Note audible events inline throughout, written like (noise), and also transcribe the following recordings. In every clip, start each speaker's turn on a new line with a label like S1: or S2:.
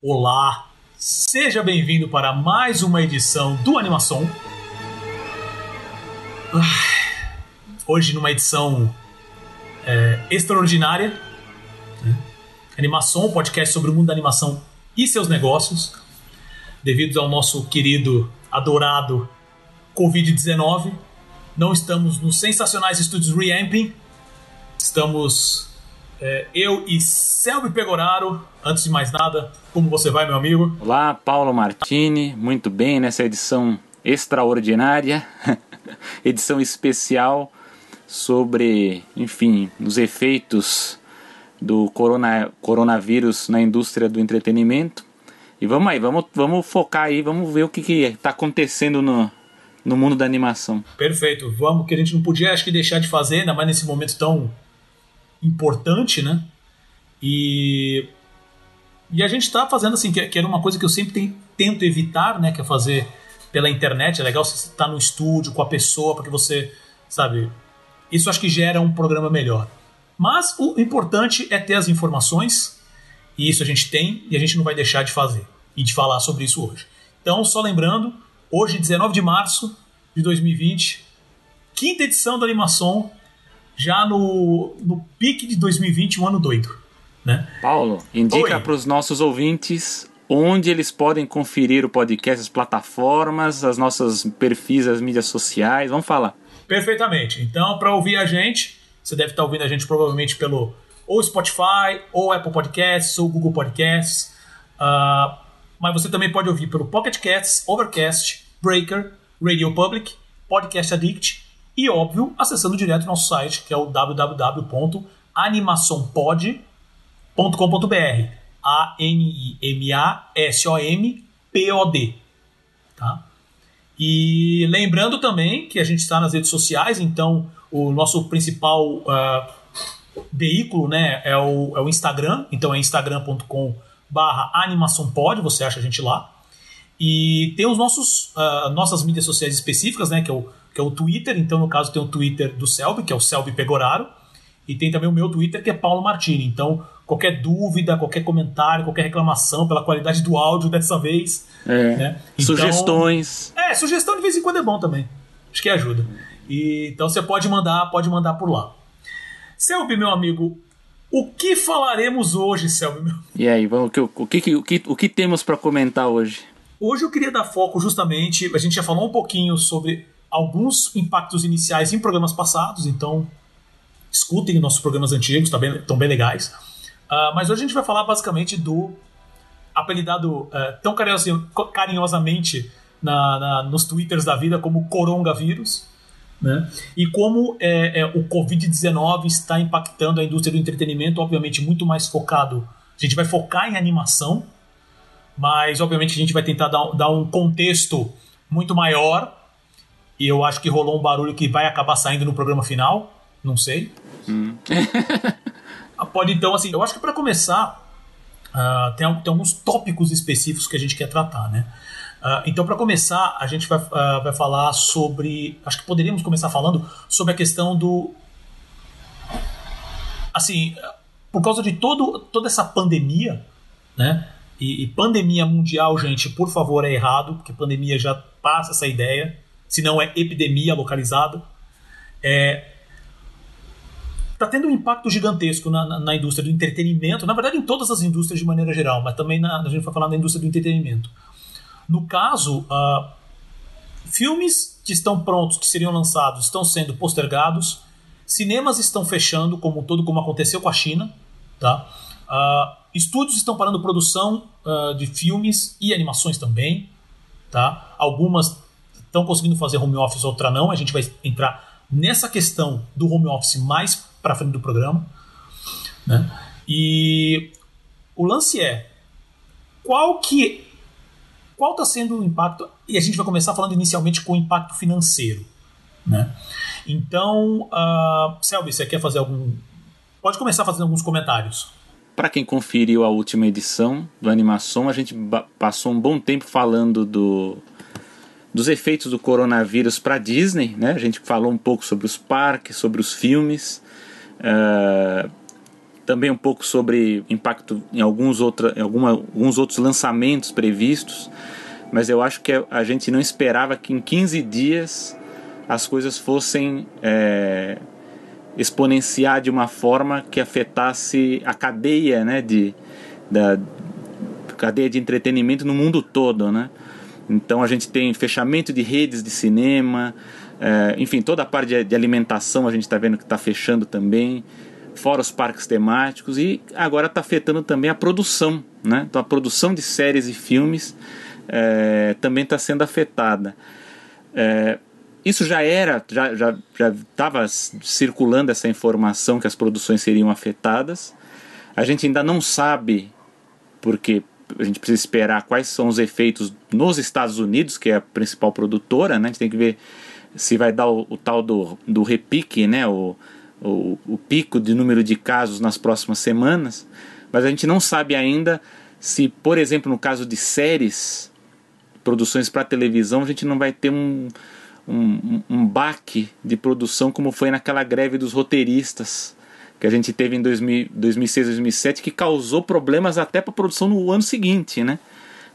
S1: Olá, seja bem-vindo para mais uma edição do Animação. Hoje, numa edição é, extraordinária, né? Animação, podcast sobre o mundo da animação e seus negócios, devido ao nosso querido, adorado Covid-19. Não estamos nos sensacionais estúdios Reamping, estamos é, eu e Selby Pegoraro. Antes de mais nada, como você vai, meu amigo?
S2: Olá, Paulo Martini. Muito bem nessa edição extraordinária, (laughs) edição especial sobre, enfim, os efeitos do corona, coronavírus na indústria do entretenimento. E vamos aí, vamos, vamos focar aí, vamos ver o que está acontecendo no, no mundo da animação.
S1: Perfeito, vamos, que a gente não podia, acho que, deixar de fazer, ainda mais nesse momento tão importante, né? E, e a gente está fazendo assim, que, que, era uma coisa que eu sempre tem, tento evitar, né? Que é fazer pela internet. É legal você estar no estúdio com a pessoa, porque você, sabe? Isso acho que gera um programa melhor. Mas o importante é ter as informações, e isso a gente tem, e a gente não vai deixar de fazer e de falar sobre isso hoje. Então, só lembrando, hoje, 19 de março de 2020, quinta edição do Animação, já no, no pique de 2020, um ano doido. Né?
S2: Paulo, indica para os nossos ouvintes onde eles podem conferir o podcast, as plataformas, as nossas perfis, as mídias sociais. Vamos falar.
S1: Perfeitamente. Então, para ouvir a gente, você deve estar ouvindo a gente provavelmente pelo ou Spotify, ou Apple Podcasts, ou Google Podcasts. Uh, mas você também pode ouvir pelo Pocket Casts, Overcast, Breaker, Radio Public, Podcast Addict e, óbvio, acessando direto nosso site, que é o www.animaçãopod.com.br. A-N-I-M-A-S-O-M-P-O-D. Tá? E lembrando também que a gente está nas redes sociais, então o nosso principal uh, veículo né, é, o, é o Instagram, então é instagram.com barra animaçãopod, você acha a gente lá. E tem os nossos uh, nossas mídias sociais específicas, né, que é o que é o Twitter. Então, no caso, tem o Twitter do Selby, que é o Selby Pegoraro. E tem também o meu Twitter, que é Paulo Martini. Então, qualquer dúvida, qualquer comentário, qualquer reclamação pela qualidade do áudio dessa vez.
S2: É. Né? Então, sugestões.
S1: É, sugestão de vez em quando é bom também. Acho que ajuda. E, então você pode mandar, pode mandar por lá. Selby, meu amigo, o que falaremos hoje, Selby? Meu?
S2: E aí, vamos, o, o, que, o, que, o que temos para comentar hoje?
S1: Hoje eu queria dar foco justamente, a gente já falou um pouquinho sobre alguns impactos iniciais em programas passados, então escutem nossos programas antigos, tá bem, estão bem legais. Uh, mas hoje a gente vai falar basicamente do apelidado uh, tão carinhosamente na, na, nos twitters da vida como coronavírus, né? E como é, é, o Covid-19 está impactando a indústria do entretenimento, obviamente muito mais focado. A gente vai focar em animação, mas obviamente a gente vai tentar dar, dar um contexto muito maior e eu acho que rolou um barulho que vai acabar saindo no programa final. Não sei. Hum. (laughs) Pode então, assim, eu acho que para começar, uh, tem, tem, alguns tópicos específicos que a gente quer tratar, né? Uh, então, para começar, a gente vai, uh, vai falar sobre. Acho que poderíamos começar falando sobre a questão do. Assim, por causa de todo, toda essa pandemia, né? E, e pandemia mundial, gente, por favor, é errado, porque pandemia já passa essa ideia se não é epidemia localizada, é, está tendo um impacto gigantesco na, na, na, indústria do entretenimento, na verdade em todas as indústrias de maneira geral, mas também na, a gente vai falar na indústria do entretenimento. No caso, uh, filmes que estão prontos, que seriam lançados, estão sendo postergados, cinemas estão fechando, como todo, como aconteceu com a China, tá? Uh, estúdios estão parando produção uh, de filmes e animações também, tá? Algumas estão conseguindo fazer home office, outra não. A gente vai entrar nessa questão do home office mais para frente do programa. Né? E o lance é qual que qual está sendo o impacto e a gente vai começar falando inicialmente com o impacto financeiro, né? Então, uh, Selby, você quer fazer algum pode começar fazendo alguns comentários.
S2: Para quem conferiu a última edição do Animação, a gente passou um bom tempo falando do dos efeitos do coronavírus para Disney, né? A gente falou um pouco sobre os parques, sobre os filmes. Uh, também um pouco sobre impacto em alguns, outra, em alguma, alguns outros lançamentos previstos, mas eu acho que a gente não esperava que em 15 dias as coisas fossem é, exponenciar de uma forma que afetasse a cadeia né, de, da cadeia de entretenimento no mundo todo. Né? Então a gente tem fechamento de redes de cinema, é, enfim, toda a parte de, alimentação a gente está vendo que está fechando também fora os parques temáticos, e agora está afetando também a produção. Né? Então, a produção de séries e filmes é, também está sendo afetada. É, isso já era, já estava já, já circulando essa informação que as produções seriam afetadas. A gente ainda não sabe, porque a gente precisa esperar quais são os efeitos nos Estados Unidos, que é a principal produtora, né? A gente tem que ver se vai dar o, o tal do, do repique, né? O, o, o pico de número de casos nas próximas semanas, mas a gente não sabe ainda se, por exemplo, no caso de séries, produções para televisão, a gente não vai ter um, um, um baque de produção como foi naquela greve dos roteiristas que a gente teve em 2000, 2006, 2007, que causou problemas até para a produção no ano seguinte, né?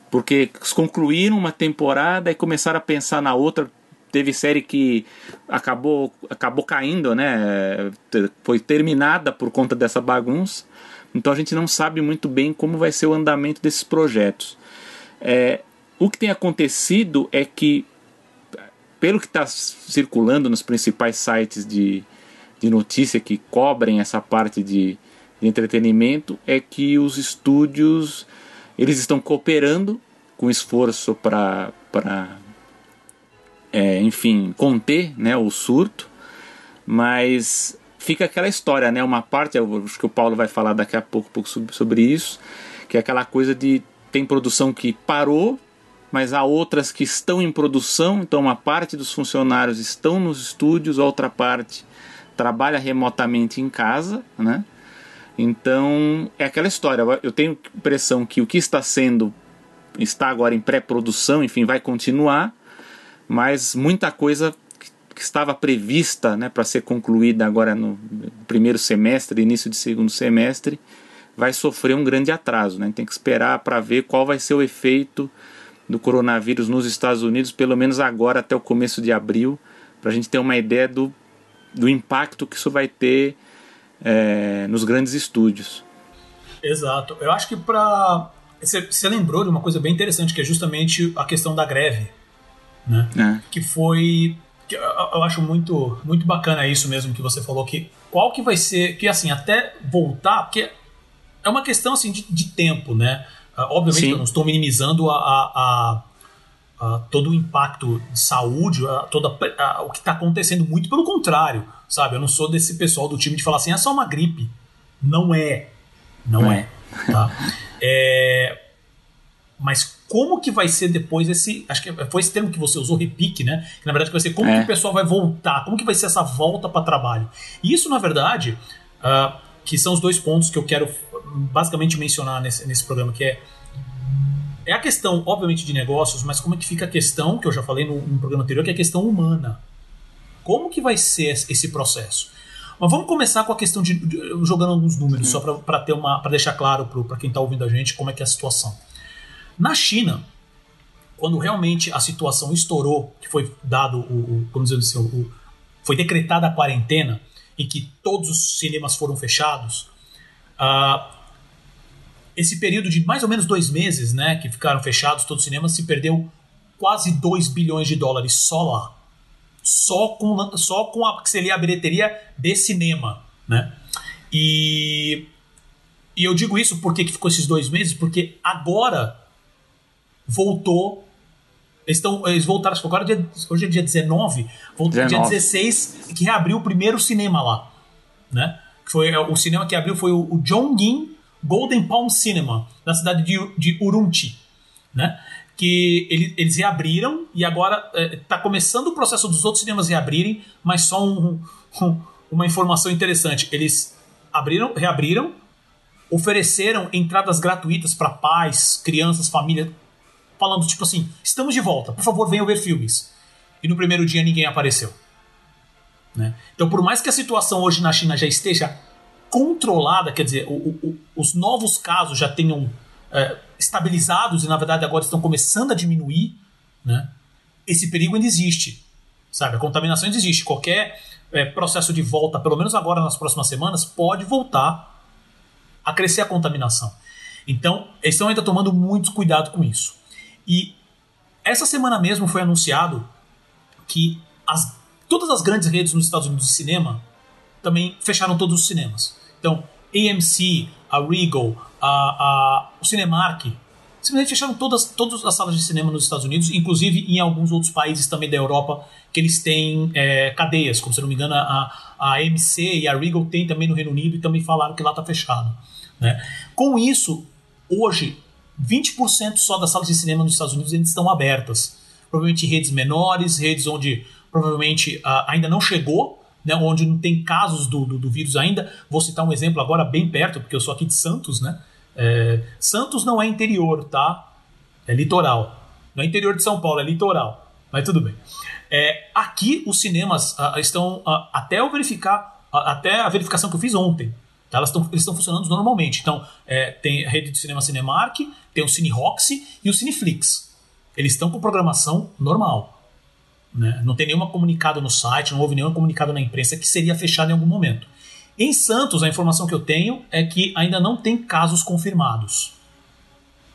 S2: Porque concluíram uma temporada e começaram a pensar na outra teve série que acabou, acabou caindo, né? Foi terminada por conta dessa bagunça. Então a gente não sabe muito bem como vai ser o andamento desses projetos. É, o que tem acontecido é que, pelo que está circulando nos principais sites de, de notícia que cobrem essa parte de, de entretenimento, é que os estúdios eles estão cooperando com esforço para é, enfim, conter né, o surto, mas fica aquela história, né? Uma parte, acho que o Paulo vai falar daqui a pouco, pouco sobre isso, que é aquela coisa de tem produção que parou, mas há outras que estão em produção, então uma parte dos funcionários estão nos estúdios, outra parte trabalha remotamente em casa, né? Então é aquela história. Eu tenho impressão que o que está sendo está agora em pré-produção, enfim, vai continuar, mas muita coisa que estava prevista né, para ser concluída agora no primeiro semestre, início de segundo semestre, vai sofrer um grande atraso. Né? Tem que esperar para ver qual vai ser o efeito do coronavírus nos Estados Unidos, pelo menos agora até o começo de abril, para a gente ter uma ideia do, do impacto que isso vai ter é, nos grandes estúdios.
S1: Exato. Eu acho que para. Você lembrou de uma coisa bem interessante, que é justamente a questão da greve né? É. Que foi que eu acho muito muito bacana isso mesmo que você falou que qual que vai ser que assim até voltar porque é uma questão assim de, de tempo, né? Uh, obviamente Sim. eu não estou minimizando a, a, a, a todo o impacto de saúde, toda o que está acontecendo, muito pelo contrário, sabe? Eu não sou desse pessoal do time de falar assim, é só uma gripe. Não é. Não é. é tá? (laughs) é mas como que vai ser depois esse. Acho que foi esse termo que você usou, repique, né? Que na verdade vai ser como é. que o pessoal vai voltar, como que vai ser essa volta para trabalho. E isso, na verdade, uh, que são os dois pontos que eu quero basicamente mencionar nesse, nesse programa, que é. É a questão, obviamente, de negócios, mas como é que fica a questão, que eu já falei no, no programa anterior, que é a questão humana. Como que vai ser esse processo? Mas vamos começar com a questão de, de jogando alguns números, hum. só para ter uma para deixar claro para quem está ouvindo a gente como é que é a situação. Na China, quando realmente a situação estourou, que foi dado o, o dizer assim, o, foi decretada a quarentena em que todos os cinemas foram fechados, uh, esse período de mais ou menos dois meses, né, que ficaram fechados todos os cinemas, se perdeu quase 2 bilhões de dólares só lá. Só com, só com a, que seria a bilheteria de cinema, né? E, e eu digo isso porque que ficou esses dois meses, porque agora voltou. Eles, estão, eles voltaram, agora dia, hoje é dia 19, voltou 19. dia 16, que reabriu o primeiro cinema lá. Né? Que foi, é, o cinema que abriu foi o, o Zhongyin Golden Palm Cinema, na cidade de, de Urumqi. Né? Que ele, eles reabriram e agora está é, começando o processo dos outros cinemas reabrirem, mas só um, um, uma informação interessante. Eles abriram, reabriram, ofereceram entradas gratuitas para pais, crianças, família, falando tipo assim: estamos de volta, por favor, venham ver filmes. E no primeiro dia ninguém apareceu. Né? Então, por mais que a situação hoje na China já esteja controlada, quer dizer, o, o, os novos casos já tenham é, estabilizados e na verdade agora estão começando a diminuir, né? esse perigo ainda existe. Sabe? A contaminação ainda existe. Qualquer é, processo de volta, pelo menos agora nas próximas semanas, pode voltar a crescer a contaminação. Então, eles estão ainda tomando muito cuidado com isso. E essa semana mesmo foi anunciado que as, todas as grandes redes nos Estados Unidos de cinema também fecharam todos os cinemas. Então, AMC, a Regal, a, a, o Cinemark, simplesmente fecharam todas, todas as salas de cinema nos Estados Unidos, inclusive em alguns outros países também da Europa, que eles têm é, cadeias, como se não me engano, a, a AMC e a Regal tem também no Reino Unido e também falaram que lá está fechado. Né? Com isso, hoje, 20% só das salas de cinema nos Estados Unidos ainda estão abertas. Provavelmente redes menores, redes onde provavelmente uh, ainda não chegou, né, onde não tem casos do, do, do, vírus ainda. Vou citar um exemplo agora bem perto, porque eu sou aqui de Santos, né? É, Santos não é interior, tá? É litoral. Não é interior de São Paulo, é litoral. Mas tudo bem. É, aqui os cinemas uh, estão, uh, até eu verificar, até a verificação que eu fiz ontem, tá? Elas tão, eles estão funcionando normalmente. Então, é, tem a rede de cinema Cinemark, tem o Cine Roxy e o Cineflix. Eles estão com programação normal. Né? Não tem nenhuma comunicado no site, não houve nenhum comunicado na imprensa que seria fechado em algum momento. Em Santos, a informação que eu tenho é que ainda não tem casos confirmados.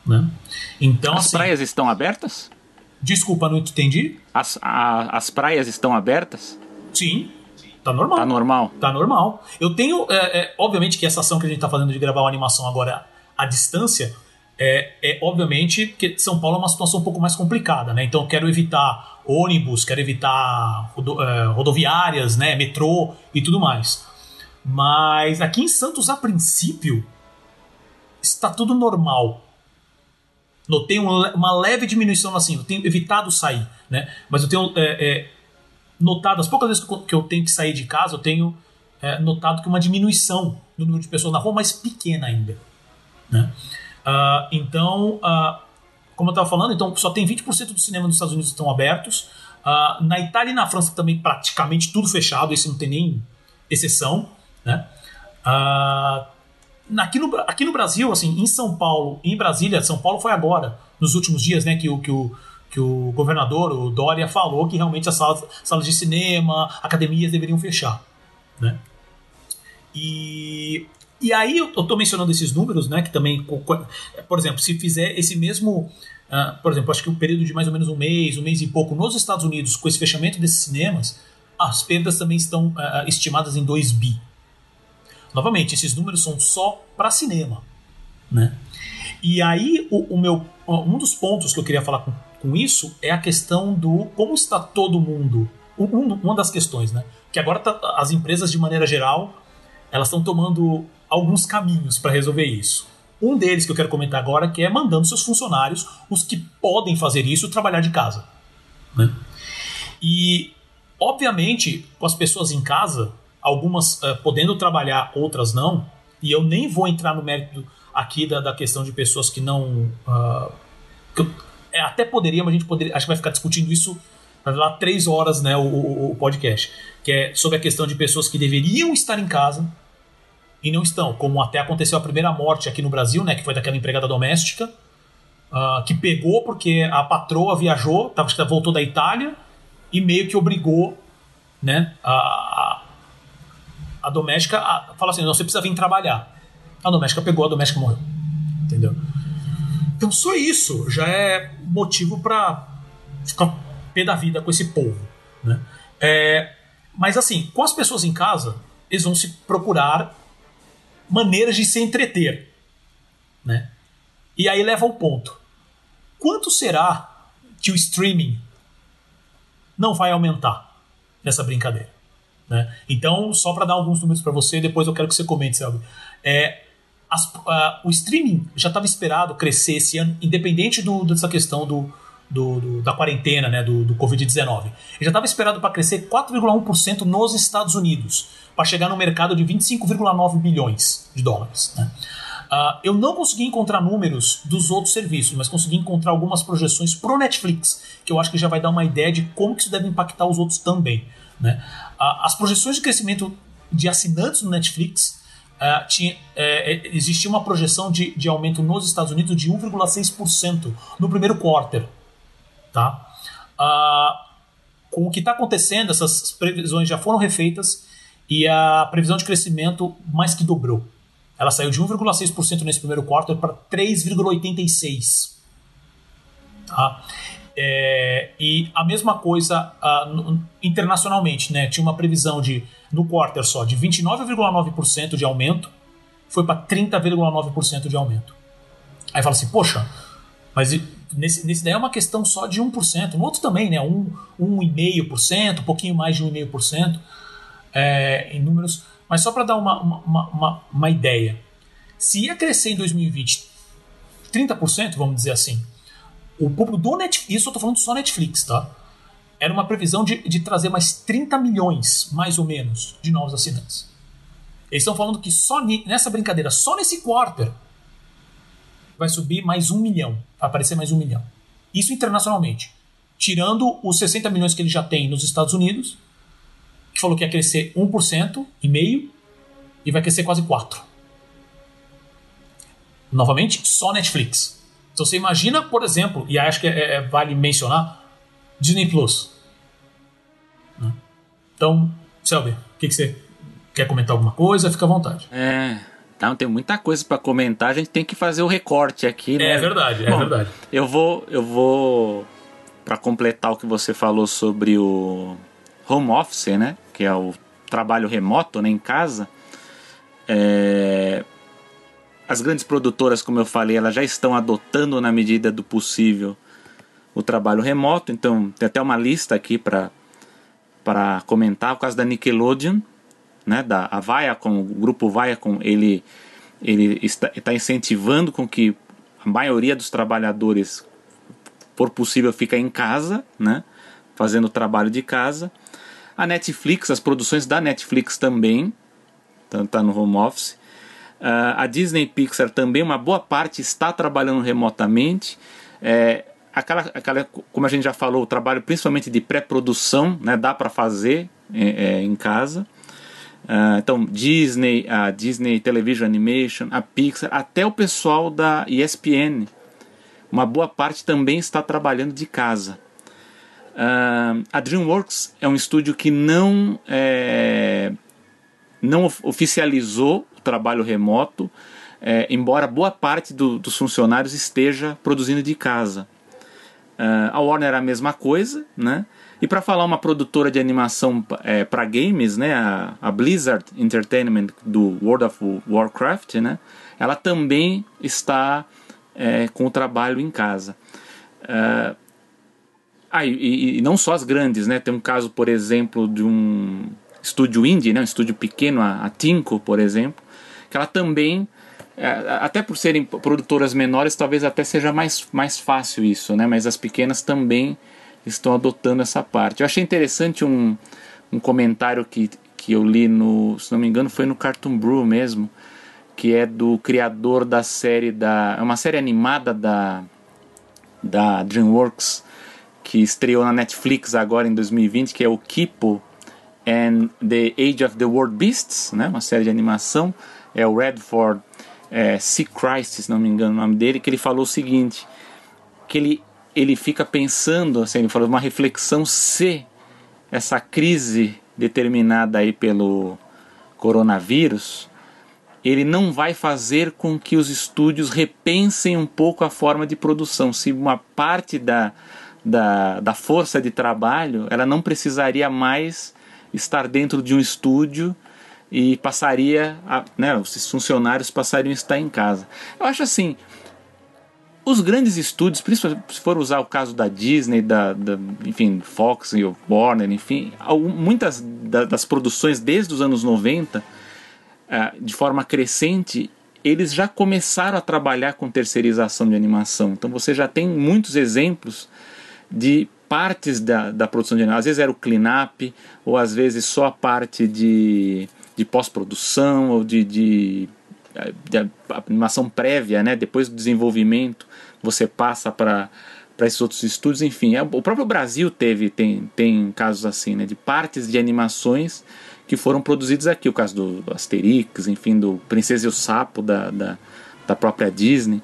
S1: Né? Então,
S2: as assim, praias estão abertas?
S1: Desculpa, não entendi.
S2: As, a, as praias estão abertas?
S1: Sim, tá normal.
S2: Tá normal.
S1: Tá normal. Eu tenho, é, é, obviamente que essa ação que a gente tá fazendo de gravar uma animação agora à distância, é, é, obviamente que São Paulo é uma situação um pouco mais complicada, né? Então eu quero evitar ônibus, quero evitar rodo, é, rodoviárias, né? Metrô e tudo mais. Mas aqui em Santos, a princípio, está tudo normal. Notei uma, uma leve diminuição assim, eu tenho evitado sair, né? Mas eu tenho é, é, notado, as poucas vezes que eu tenho que sair de casa, eu tenho é, notado que uma diminuição no número de pessoas na rua, mas pequena ainda. Né? Uh, então, uh, como eu estava falando, então só tem 20% do cinema nos Estados Unidos estão abertos. Uh, na Itália e na França também praticamente tudo fechado, esse não tem nem exceção. Né? Aqui, no, aqui no Brasil, assim, em São Paulo, em Brasília, São Paulo foi agora, nos últimos dias, né, que o, que o, que o governador, o Dória, falou que realmente as salas, salas de cinema, academias deveriam fechar. Né? E, e aí eu estou mencionando esses números, né, que também, por exemplo, se fizer esse mesmo, uh, por exemplo, acho que um período de mais ou menos um mês, um mês e pouco nos Estados Unidos, com esse fechamento desses cinemas, as perdas também estão uh, estimadas em 2 bi. Novamente, esses números são só para cinema. Né? E aí, o, o, meu, um dos pontos que eu queria falar com, com isso é a questão do como está todo mundo. Um, uma das questões, né? Que agora tá, as empresas, de maneira geral, elas estão tomando alguns caminhos para resolver isso. Um deles que eu quero comentar agora que é mandando seus funcionários, os que podem fazer isso, trabalhar de casa. Né? E, obviamente, com as pessoas em casa, algumas uh, podendo trabalhar, outras não, e eu nem vou entrar no mérito aqui da, da questão de pessoas que não. Uh, que até poderia, mas a gente poderia. Acho que vai ficar discutindo isso lá três horas né, o, o, o, podcast. Que é sobre a questão de pessoas que deveriam estar em casa e não estão. Como até aconteceu a primeira morte aqui no Brasil, né? Que foi daquela empregada doméstica. Uh, que pegou porque a patroa viajou, tava, voltou da Itália e meio que obrigou né, a, a doméstica a, fala assim: não, você precisa vir trabalhar. A doméstica pegou, a doméstica morreu. Entendeu? Então só isso já é motivo para ficar pé da vida com esse povo. Né? É, mas assim, com as pessoas em casa, eles vão se procurar maneiras de se entreter. Né? E aí leva ao ponto. Quanto será que o streaming não vai aumentar nessa brincadeira? Né? Então, só para dar alguns números para você, depois eu quero que você comente, Selby. É, as, uh, o streaming já estava esperado crescer esse ano, independente do, dessa questão do, do, do, da quarentena, né, do, do Covid-19. Ele já estava esperado para crescer 4,1% nos Estados Unidos, para chegar no mercado de 25,9 bilhões de dólares. Né? Uh, eu não consegui encontrar números dos outros serviços, mas consegui encontrar algumas projeções pro Netflix, que eu acho que já vai dar uma ideia de como que isso deve impactar os outros também. Né? as projeções de crescimento de assinantes no Netflix uh, tinha, uh, existia uma projeção de, de aumento nos Estados Unidos de 1,6% no primeiro quarter. Tá? Uh, com o que está acontecendo, essas previsões já foram refeitas e a previsão de crescimento mais que dobrou. Ela saiu de 1,6% nesse primeiro quarto para 3,86%. Tá? É, e a mesma coisa uh, internacionalmente, né? Tinha uma previsão de, no quarter só, de 29,9% de aumento, foi para 30,9% de aumento. Aí fala assim, poxa, mas nesse, nesse daí é uma questão só de 1%. No outro também, né? 1,5%, um pouquinho mais de 1,5% é, em números. Mas só para dar uma, uma, uma, uma, ideia. Se ia crescer em 2020 30%, vamos dizer assim, o público do Netflix, isso eu estou falando só Netflix, tá? Era uma previsão de, de trazer mais 30 milhões, mais ou menos, de novos assinantes. Eles estão falando que só nessa brincadeira, só nesse quarter, vai subir mais um milhão. Vai aparecer mais um milhão. Isso internacionalmente. Tirando os 60 milhões que ele já tem nos Estados Unidos, que falou que ia crescer 1% e meio e vai crescer quase 4%. Novamente, só Netflix. Então você imagina, por exemplo, e acho que é, é, vale mencionar, Disney Plus. Né? Então, Selby, o que, que você quer comentar alguma coisa? Fica à vontade.
S2: É, então tem muita coisa para comentar, a gente tem que fazer o recorte aqui, né?
S1: É verdade, é Bom, verdade.
S2: Eu vou, eu vou para completar o que você falou sobre o home office, né? Que é o trabalho remoto, né, em casa. É... As grandes produtoras, como eu falei, elas já estão adotando na medida do possível o trabalho remoto. Então tem até uma lista aqui para comentar, o caso da Nickelodeon, né, da a Viacom, o grupo Viacom, ele, ele está, está incentivando com que a maioria dos trabalhadores, por possível, fique em casa, né, fazendo o trabalho de casa. A Netflix, as produções da Netflix também, está tá no home office. Uh, a Disney Pixar também, uma boa parte está trabalhando remotamente. É, aquela, aquela, como a gente já falou, o trabalho principalmente de pré-produção, né, dá para fazer é, é, em casa. Uh, então, Disney, a Disney Television Animation, a Pixar, até o pessoal da ESPN, uma boa parte também está trabalhando de casa. Uh, a DreamWorks é um estúdio que não, é, não oficializou o trabalho remoto, é, embora boa parte do, dos funcionários esteja produzindo de casa. Uh, a Warner é a mesma coisa, né? E para falar uma produtora de animação é, para games, né, a, a, Blizzard Entertainment do World of Warcraft, né, ela também está é, com o trabalho em casa. Uh, ah, e, e, não só as grandes, né? Tem um caso, por exemplo, de um estúdio indie, né? um estúdio pequeno, a, a Tinko, por exemplo, que ela também, até por serem produtoras menores, talvez até seja mais, mais fácil isso, né? Mas as pequenas também estão adotando essa parte. Eu achei interessante um, um comentário que, que eu li no, se não me engano, foi no Cartoon Brew mesmo, que é do criador da série da, é uma série animada da da DreamWorks que estreou na Netflix agora em 2020, que é o Kipo and the Age of the World Beasts, né? Uma série de animação. É o Redford é, C. Christ, se não me engano o nome dele, que ele falou o seguinte, que ele ele fica pensando, assim, ele falou uma reflexão se essa crise determinada aí pelo coronavírus, ele não vai fazer com que os estúdios repensem um pouco a forma de produção. Se uma parte da, da, da força de trabalho, ela não precisaria mais estar dentro de um estúdio e passaria, a, né, os funcionários passariam a estar em casa. Eu acho assim, os grandes estúdios, principalmente se for usar o caso da Disney, da, da enfim, Fox e Warner, enfim, muitas das produções desde os anos 90, eh, de forma crescente, eles já começaram a trabalhar com terceirização de animação. Então você já tem muitos exemplos de partes da, da produção de animação. Às vezes era o clean-up, ou às vezes só a parte de, de pós-produção, ou de, de de animação prévia, né? depois do desenvolvimento, você passa para para esses outros estúdios, enfim, é, o próprio Brasil teve tem, tem casos assim, né, de partes de animações que foram produzidos aqui. O caso do, do Asterix, enfim, do Princesa e o Sapo da, da, da própria Disney.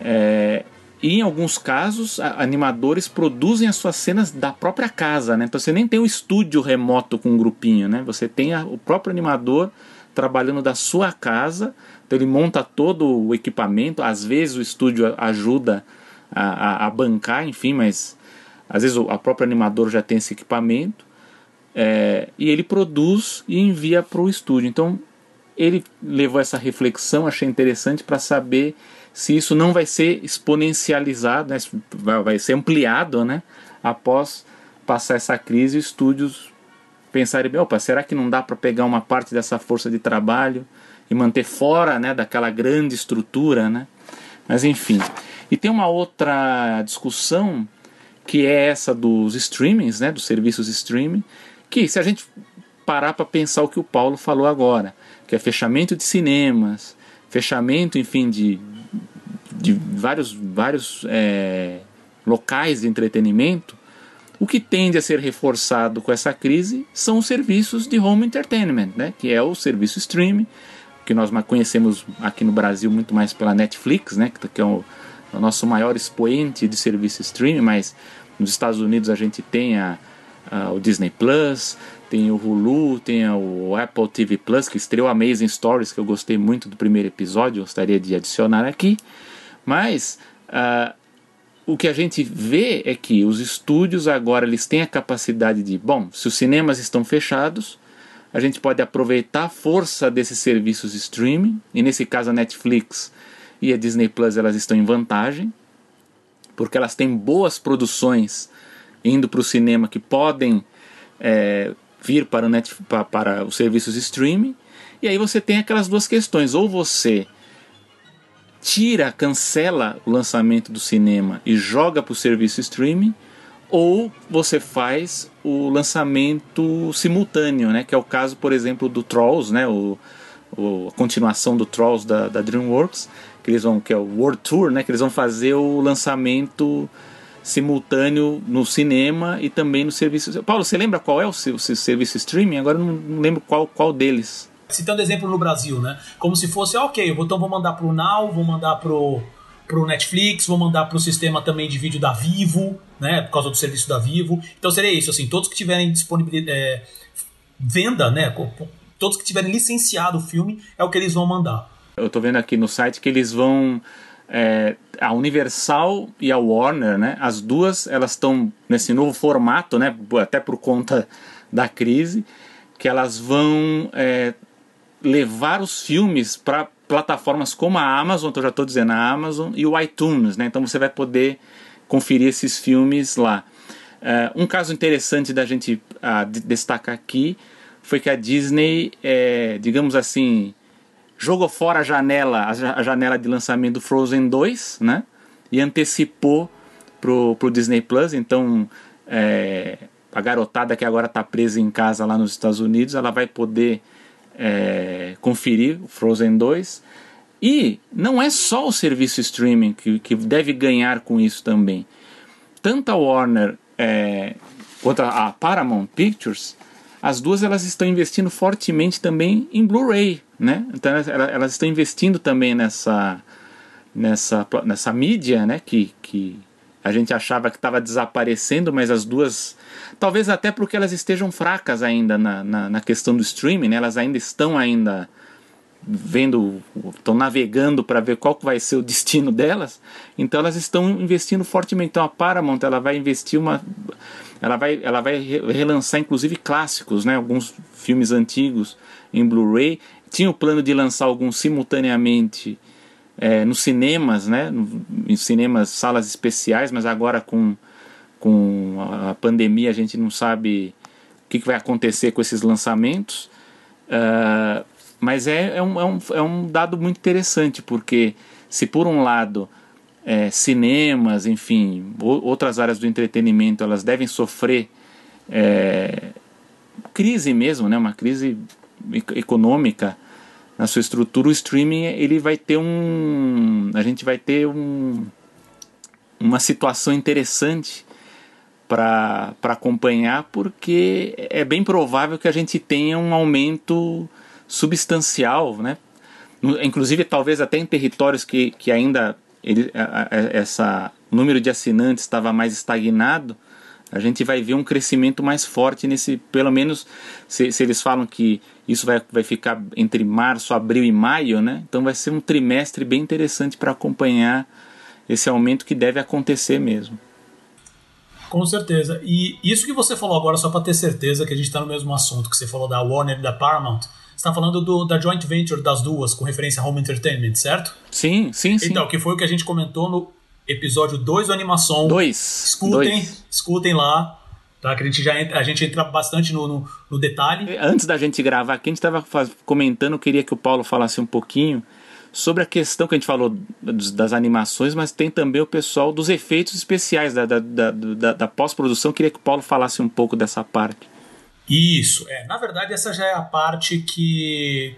S2: É, e em alguns casos, animadores produzem as suas cenas da própria casa, né? Então você nem tem um estúdio remoto com um grupinho, né? Você tem a, o próprio animador trabalhando da sua casa, então ele monta todo o equipamento. Às vezes o estúdio ajuda a, a, a bancar, enfim, mas às vezes o a próprio animador já tem esse equipamento é, e ele produz e envia para o estúdio. Então ele levou essa reflexão, achei interessante para saber se isso não vai ser exponencializado, né, vai ser ampliado né, após passar essa crise estúdios pensarem, opa, será que não dá para pegar uma parte dessa força de trabalho e manter fora né, daquela grande estrutura? Né? Mas enfim. E tem uma outra discussão que é essa dos streamings, né, dos serviços streaming, que se a gente parar para pensar o que o Paulo falou agora, que é fechamento de cinemas, fechamento, enfim, de, de vários, vários é, locais de entretenimento, o que tende a ser reforçado com essa crise são os serviços de home entertainment, né? que é o serviço streaming, que nós conhecemos aqui no Brasil muito mais pela Netflix, né? que é o, o nosso maior expoente de serviço streaming, mas nos Estados Unidos a gente tem a, a, o Disney Plus, tem o Hulu, tem o Apple TV Plus, que estreou Amazing Stories, que eu gostei muito do primeiro episódio, gostaria de adicionar aqui. Mas uh, o que a gente vê é que os estúdios agora eles têm a capacidade de, bom, se os cinemas estão fechados, a gente pode aproveitar a força desses serviços streaming, e nesse caso a Netflix e a Disney Plus elas estão em vantagem, porque elas têm boas produções indo para o cinema que podem é, vir para o, Net, para, para os serviços streaming, e aí você tem aquelas duas questões, ou você tira, cancela o lançamento do cinema e joga para o serviço streaming, ou você faz o lançamento simultâneo, né? Que é o caso, por exemplo, do Trolls, né? O, o a continuação do Trolls da, da, DreamWorks, que eles vão, que é o World Tour, né? Que eles vão fazer o lançamento simultâneo no cinema e também no serviço. Paulo, você lembra qual é o, seu, o seu serviço streaming? Agora eu não lembro qual, qual deles.
S1: Citando exemplo no Brasil, né? Como se fosse, ok, então vou mandar pro Now, vou mandar pro, pro Netflix, vou mandar pro sistema também de vídeo da Vivo, né? Por causa do serviço da Vivo. Então seria isso, assim, todos que tiverem disponibilidade, é, venda, né? Todos que tiverem licenciado o filme é o que eles vão mandar.
S2: Eu tô vendo aqui no site que eles vão é, a Universal e a Warner, né? As duas elas estão nesse novo formato, né? Até por conta da crise, que elas vão é, levar os filmes para plataformas como a Amazon, então eu já estou dizendo a Amazon, e o iTunes, né? Então você vai poder conferir esses filmes lá. Uh, um caso interessante da gente uh, destacar aqui foi que a Disney, é, digamos assim, jogou fora a janela, a janela de lançamento do Frozen 2, né? E antecipou pro, pro Disney Plus. Então, é, a garotada que agora está presa em casa lá nos Estados Unidos, ela vai poder é, conferir o Frozen 2. E não é só o serviço streaming que, que deve ganhar com isso também. Tanto a Warner é, quanto a Paramount Pictures, as duas elas estão investindo fortemente também em Blu-ray, né? Então elas, estão investindo também nessa nessa nessa mídia, né? Que, que a gente achava que estava desaparecendo, mas as duas Talvez até porque elas estejam fracas ainda na, na, na questão do streaming, né? elas ainda estão ainda vendo, estão navegando para ver qual vai ser o destino delas. Então elas estão investindo fortemente. Então a Paramount ela vai investir uma, ela vai, ela vai relançar inclusive clássicos, né? Alguns filmes antigos em Blu-ray. Tinha o plano de lançar alguns simultaneamente é, nos cinemas, né? Em cinemas, salas especiais, mas agora com com a pandemia a gente não sabe o que, que vai acontecer com esses lançamentos. Uh, mas é, é, um, é, um, é um dado muito interessante, porque se por um lado é, cinemas, enfim, outras áreas do entretenimento, elas devem sofrer é, crise mesmo, né, uma crise econômica na sua estrutura, o streaming ele vai ter um, a gente vai ter um, uma situação interessante para acompanhar, porque é bem provável que a gente tenha um aumento substancial, né? Inclusive, talvez até em territórios que, que ainda ele, essa número de assinantes estava mais estagnado, a gente vai ver um crescimento mais forte nesse, pelo menos se, se, eles falam que isso vai, vai ficar entre março, abril e maio, né? Então vai ser um trimestre bem interessante para acompanhar esse aumento que deve acontecer mesmo.
S1: Com certeza. E isso que você falou agora, só para ter certeza que a gente está no mesmo assunto, que você falou da Warner e da Paramount, você está falando do, da joint venture das duas, com referência a Home Entertainment, certo?
S2: Sim, sim, sim.
S1: Então, que foi o que a gente comentou no episódio 2 do Animação.
S2: 2.
S1: Escutem,
S2: dois.
S1: escutem lá. Tá, que a gente já entra, a gente entra bastante no, no, no detalhe.
S2: Antes da gente gravar aqui, a gente estava comentando, eu queria que o Paulo falasse um pouquinho sobre a questão que a gente falou das animações, mas tem também o pessoal dos efeitos especiais da, da, da, da, pós-produção. Queria que o Paulo falasse um pouco dessa parte.
S1: Isso, é. Na verdade, essa já é a parte que,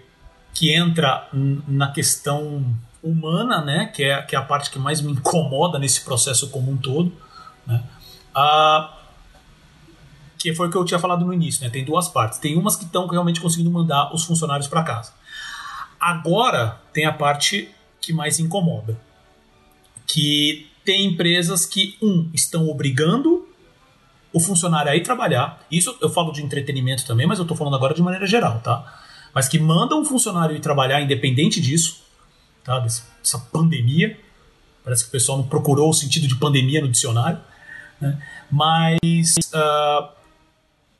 S1: que entra na questão humana, né? Que é, que é a parte que mais me incomoda nesse processo como um todo. Né? Ah, que foi o que eu tinha falado no início, né? Tem duas partes. Tem umas que estão realmente conseguindo mandar os funcionários para casa. Agora tem a parte que mais incomoda, que tem empresas que um estão obrigando o funcionário a ir trabalhar. Isso eu falo de entretenimento também, mas eu estou falando agora de maneira geral, tá? Mas que mandam o funcionário ir trabalhar independente disso, tá? Dessa pandemia. Parece que o pessoal não procurou o sentido de pandemia no dicionário, né? Mas uh,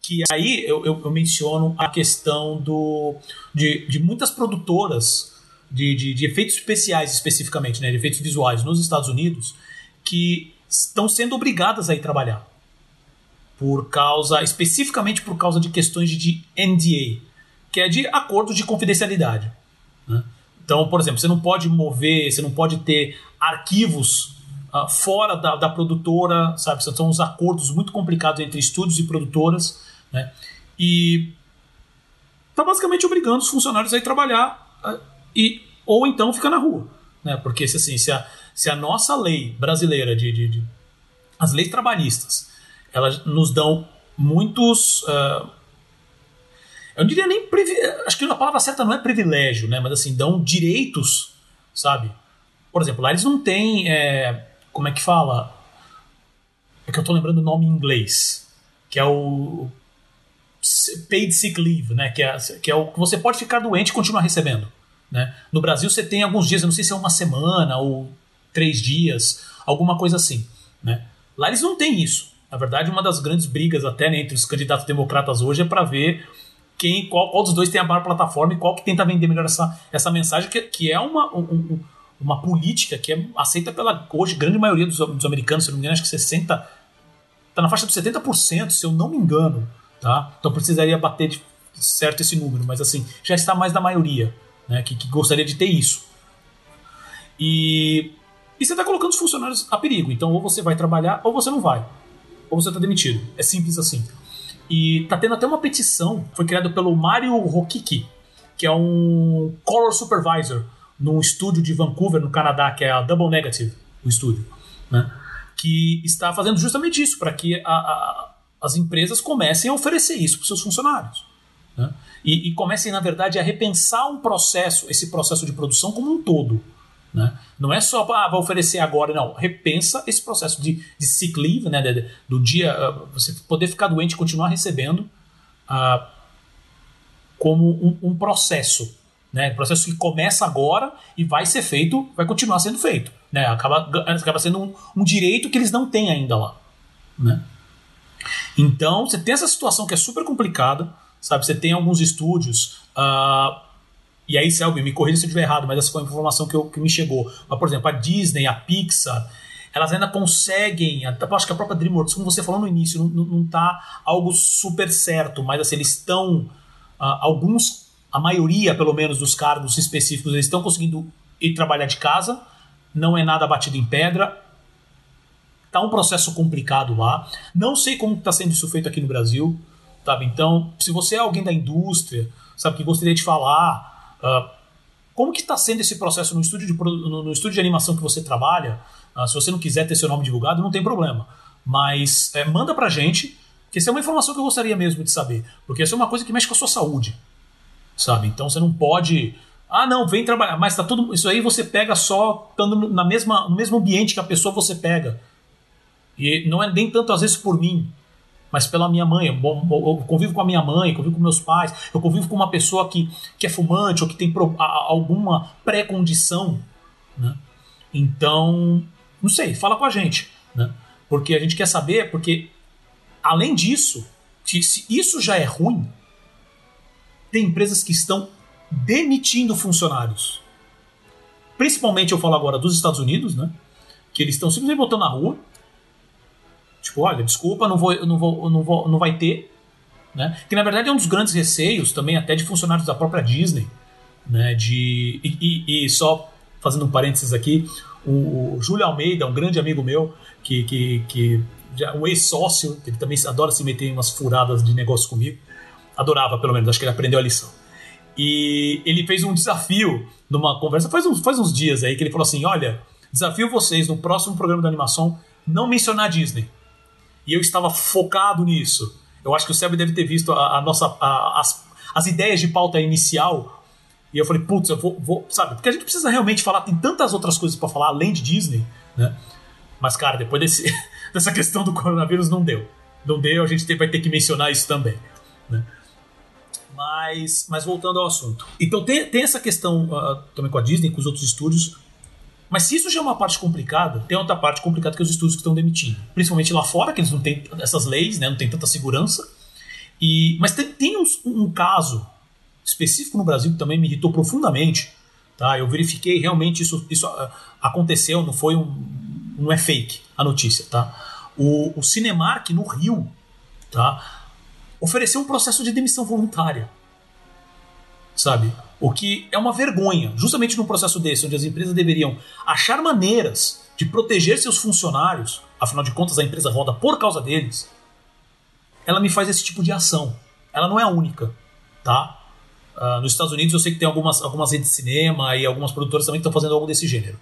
S1: que aí eu, eu, eu, menciono a questão do, de, de muitas produtoras de, de, de, efeitos especiais especificamente, né, de efeitos visuais nos Estados Unidos, que estão sendo obrigadas a ir trabalhar por causa especificamente por causa de questões de NDA, que é de acordo de confidencialidade. Né? Então, por exemplo, você não pode mover, você não pode ter arquivos uh, fora da, da produtora, sabe? São uns acordos muito complicados entre estúdios e produtoras né? E está basicamente obrigando os funcionários a ir trabalhar e, ou então ficar na rua. Né? Porque se, assim, se, a, se a nossa lei brasileira, de, de, de as leis trabalhistas, elas nos dão muitos. Uh, eu não diria nem. Acho que a palavra certa não é privilégio, né? mas assim, dão direitos, sabe? Por exemplo, lá eles não têm. É, como é que fala? É que eu estou lembrando o nome em inglês. Que é o paid sick leave, né? Que é, que é o que você pode ficar doente e continuar recebendo. Né? No Brasil você tem alguns dias, eu não sei se é uma semana ou três dias, alguma coisa assim. Né? Lá eles não têm isso. Na verdade, uma das grandes brigas até né, entre os candidatos democratas hoje é para ver quem, qual, qual, dos dois tem a maior plataforma e qual que tenta vender melhor essa, essa mensagem, que, que é uma, um, uma política que é aceita pela hoje grande maioria dos, dos americanos, se não me engano, acho que 60, está na faixa dos 70%, se eu não me engano. Tá? Então precisaria bater de certo esse número, mas assim, já está mais da maioria né, que, que gostaria de ter isso. E, e você está colocando os funcionários a perigo. Então, ou você vai trabalhar ou você não vai. Ou você está demitido. É simples assim. E tá tendo até uma petição, foi criada pelo Mario Rokiki, que é um color supervisor num estúdio de Vancouver, no Canadá, que é a Double Negative, o estúdio, né? que está fazendo justamente isso, para que a, a, as empresas comecem a oferecer isso para os seus funcionários. Né? E, e, comecem, na verdade, a repensar um processo, esse processo de produção como um todo. Né? Não é só, ah, vai oferecer agora, não. Repensa esse processo de, de sick leave, né? De, de, do dia, uh, você poder ficar doente e continuar recebendo uh, como um, um processo. Né? Processo que começa agora e vai ser feito, vai continuar sendo feito. Né? Acaba, acaba sendo um, um direito que eles não têm ainda lá. Né? Então, você tem essa situação que é super complicada, sabe? Você tem alguns estúdios. Uh, e aí, Selby, me corrija se eu estiver errado, mas essa foi a informação que, eu, que me chegou. Mas, por exemplo, a Disney, a Pixar, elas ainda conseguem. Acho que a própria DreamWorks, como você falou no início, não, não, não tá algo super certo, mas assim, eles estão. Uh, alguns, a maioria, pelo menos, dos cargos específicos, eles estão conseguindo ir trabalhar de casa. Não é nada batido em pedra Tá um processo complicado lá. Não sei como está sendo isso feito aqui no Brasil, sabe? Então, se você é alguém da indústria, sabe, que gostaria de falar uh, como que está sendo esse processo no estúdio de, no, no estúdio de animação que você trabalha, uh, se você não quiser ter seu nome divulgado, não tem problema. Mas é, manda pra gente, que essa é uma informação que eu gostaria mesmo de saber. Porque essa é uma coisa que mexe com a sua saúde. Sabe? Então você não pode. Ah, não, vem trabalhar. Mas tá tudo. Isso aí você pega só estando na mesma, no mesmo ambiente que a pessoa você pega. E não é nem tanto às vezes por mim, mas pela minha mãe. Eu, convivo com a minha mãe, convivo com meus pais, eu convivo com uma pessoa que, que é fumante ou que tem alguma pré-condição. Né? Então, não sei, fala com a gente. Né? Porque a gente quer saber, porque além disso, se isso já é ruim, tem empresas que estão demitindo funcionários. Principalmente eu falo agora dos Estados Unidos, né? Que eles estão simplesmente botando na rua. Tipo, olha, desculpa, não vou, não vou, não vou, não vai ter, né? Que na verdade é um dos grandes receios também até de funcionários da própria Disney, né? De e, e, e só fazendo um parênteses aqui, o, o Júlio Almeida, um grande amigo meu, que, que, que já, um ex-sócio, ele também adora se meter em umas furadas de negócio comigo. Adorava, pelo menos, acho que ele aprendeu a lição. E ele fez um desafio numa conversa faz uns, faz uns dias aí, que ele falou assim: Olha, desafio vocês no próximo programa de animação não mencionar Disney. E eu estava focado nisso. Eu acho que o Seb deve ter visto a, a nossa, a, as, as ideias de pauta inicial. E eu falei, putz, eu vou, vou, Sabe? Porque a gente precisa realmente falar, tem tantas outras coisas para falar além de Disney, né? Mas, cara, depois desse, (laughs) dessa questão do coronavírus, não deu. Não deu, a gente vai ter que mencionar isso também. Né? Mas, mas voltando ao assunto. Então tem, tem essa questão uh, também com a Disney, com os outros estúdios. Mas se isso já é uma parte complicada, tem outra parte complicada que os estúdios que estão demitindo. Principalmente lá fora, que eles não têm essas leis, né, não tem tanta segurança. E, mas tem, tem um, um caso específico no Brasil que também me irritou profundamente. Tá? Eu verifiquei realmente isso, isso uh, aconteceu, não foi um, não é fake a notícia, tá? O, o Cinemark no Rio, tá? Ofereceu um processo de demissão voluntária, sabe? O que é uma vergonha, justamente num processo desse, onde as empresas deveriam achar maneiras de proteger seus funcionários, afinal de contas a empresa roda por causa deles. Ela me faz esse tipo de ação. Ela não é a única, tá? Uh, nos Estados Unidos eu sei que tem algumas, algumas redes de cinema e algumas produtoras também que estão fazendo algo desse gênero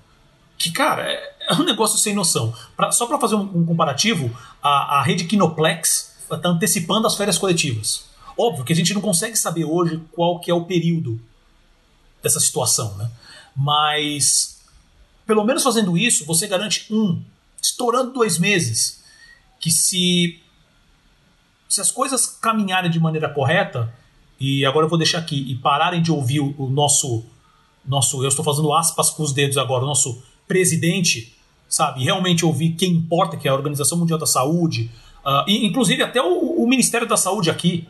S1: que, cara, é, é um negócio sem noção. Pra, só para fazer um, um, comparativo, a, a rede Kinoplex está antecipando as férias coletivas. Óbvio que a gente não consegue saber hoje qual que é o período dessa situação, né? Mas, pelo menos fazendo isso, você garante um, estourando dois meses, que se, se as coisas caminharem de maneira correta, e agora eu vou deixar aqui, e pararem de ouvir o, o nosso, nosso, eu estou fazendo aspas com os dedos agora, o nosso presidente, sabe, realmente ouvir quem importa, que é a Organização Mundial da Saúde, uh, e, inclusive até o, o, Ministério da Saúde aqui,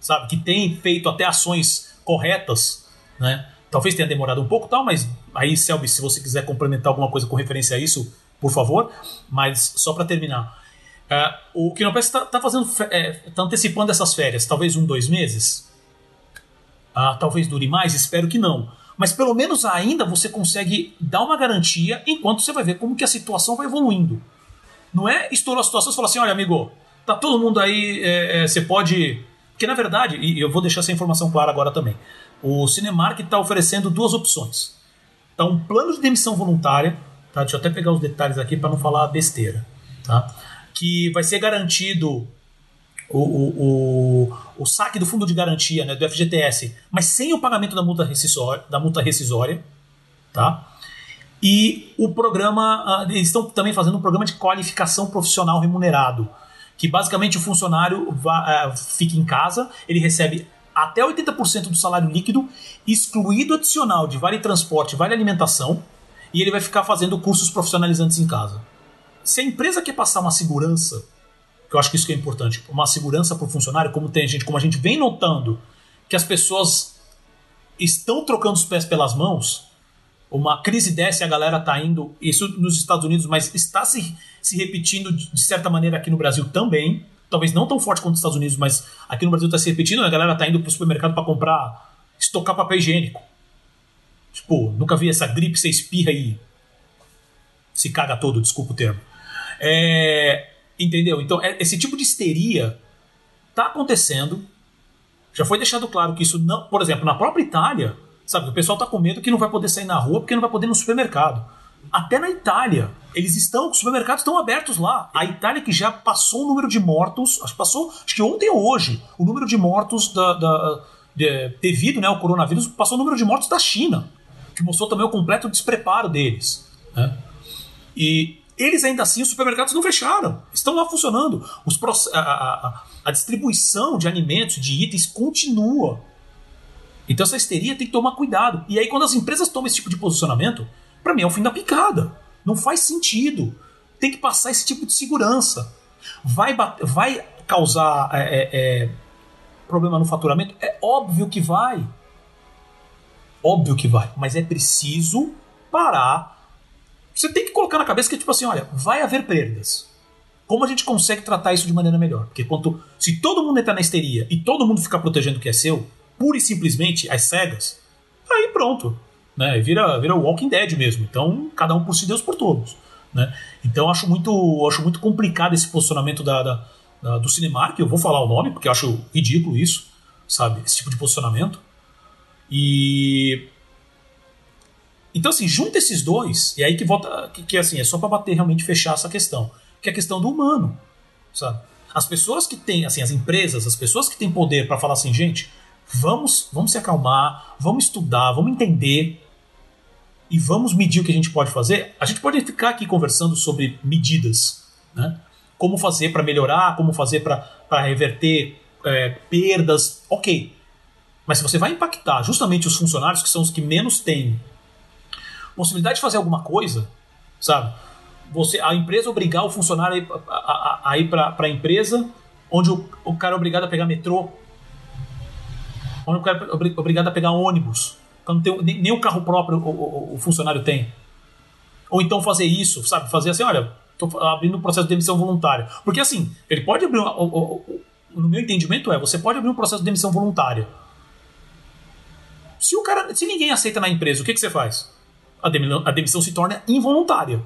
S1: sabe, que tem feito até ações corretas, né? Talvez tenha demorado um pouco, tal, mas aí, Selby, se você quiser complementar alguma coisa com referência a isso, por favor. Mas só para terminar, uh, o Kinopes está tá fazendo, é, antecipando essas férias, talvez um, dois meses. Uh, talvez dure mais, espero que não mas pelo menos ainda você consegue dar uma garantia enquanto você vai ver como que a situação vai evoluindo. Não é estourou a situação e falar assim, olha amigo, tá todo mundo aí, é, é, você pode... Porque na verdade, e eu vou deixar essa informação clara agora também, o Cinemark está oferecendo duas opções. Tá um plano de demissão voluntária, tá? deixa eu até pegar os detalhes aqui para não falar besteira, tá? que vai ser garantido o, o, o, o, saque do fundo de garantia né, do FGTS, mas sem o pagamento da multa rescisória, da multa rescisória tá? E o programa, ah, eles estão também fazendo um programa de qualificação profissional remunerado, que basicamente o funcionário vai, uh, fica em casa, ele recebe até 80% do salário líquido, excluído adicional de vale transporte, vale alimentação, e ele vai ficar fazendo cursos profissionalizantes em casa. Se a empresa quer passar uma segurança que eu acho que isso que é importante, uma segurança para o funcionário, como tem gente, como a gente vem notando que as pessoas estão trocando os pés pelas mãos, uma crise dessa e a galera está indo, isso nos Estados Unidos, mas está se, se repetindo de certa maneira aqui no Brasil também, talvez não tão forte quanto nos Estados Unidos, mas aqui no Brasil está se repetindo, a galera está indo para o supermercado para comprar, estocar papel higiênico. Tipo, nunca vi essa gripe, você espirra e se caga todo, desculpa o termo. É, Entendeu? Então, é, esse tipo de histeria está acontecendo. Já foi deixado claro que isso não. Por exemplo, na própria Itália, sabe, o pessoal está com medo que não vai poder sair na rua porque não vai poder ir no supermercado. Até na Itália, eles estão, os supermercados estão abertos lá. A Itália que já passou o número de mortos, acho que passou, acho que ontem ou hoje, o número de mortos da, da de, devido né, ao coronavírus passou o número de mortos da China, que mostrou também o completo despreparo deles. Né? E eles ainda assim, os supermercados não fecharam, estão lá funcionando. Os, a, a, a distribuição de alimentos, de itens, continua. Então essa histeria tem que tomar cuidado. E aí, quando as empresas tomam esse tipo de posicionamento, para mim é o fim da picada. Não faz sentido. Tem que passar esse tipo de segurança. Vai, vai causar é, é, é, problema no faturamento? É óbvio que vai. Óbvio que vai. Mas é preciso parar você tem que colocar na cabeça que, tipo assim, olha, vai haver perdas. Como a gente consegue tratar isso de maneira melhor? Porque quanto, se todo mundo entrar na histeria e todo mundo ficar protegendo o que é seu, pura e simplesmente as cegas, aí pronto. Né? Vira, vira Walking Dead mesmo. Então, cada um por si, Deus por todos. Né? Então, acho muito, acho muito complicado esse posicionamento da, da, da, do Cinemark. Eu vou falar o nome, porque acho ridículo isso, sabe? Esse tipo de posicionamento. E então, assim, junta esses dois, e aí que volta. Que, que assim, é só para bater realmente fechar essa questão. Que é a questão do humano. Sabe? As pessoas que têm, assim, as empresas, as pessoas que têm poder para falar assim, gente, vamos, vamos se acalmar, vamos estudar, vamos entender e vamos medir o que a gente pode fazer. A gente pode ficar aqui conversando sobre medidas, né? Como fazer para melhorar, como fazer para reverter é, perdas, ok. Mas se você vai impactar justamente os funcionários, que são os que menos têm possibilidade de fazer alguma coisa, sabe? Você, a empresa obrigar o funcionário a, a, a ir para a empresa, onde o, o cara é obrigado a pegar metrô, onde o cara é obrigado a pegar ônibus, quando tem, nem, nem o carro próprio o, o, o, funcionário tem. Ou então fazer isso, sabe? Fazer assim, olha, estou abrindo um processo de demissão voluntária. Porque assim, ele pode abrir. no meu entendimento é, você pode abrir um processo de demissão voluntária. Se o cara, se ninguém aceita na empresa, o que, que você faz? a demissão, a demissão se torna involuntária.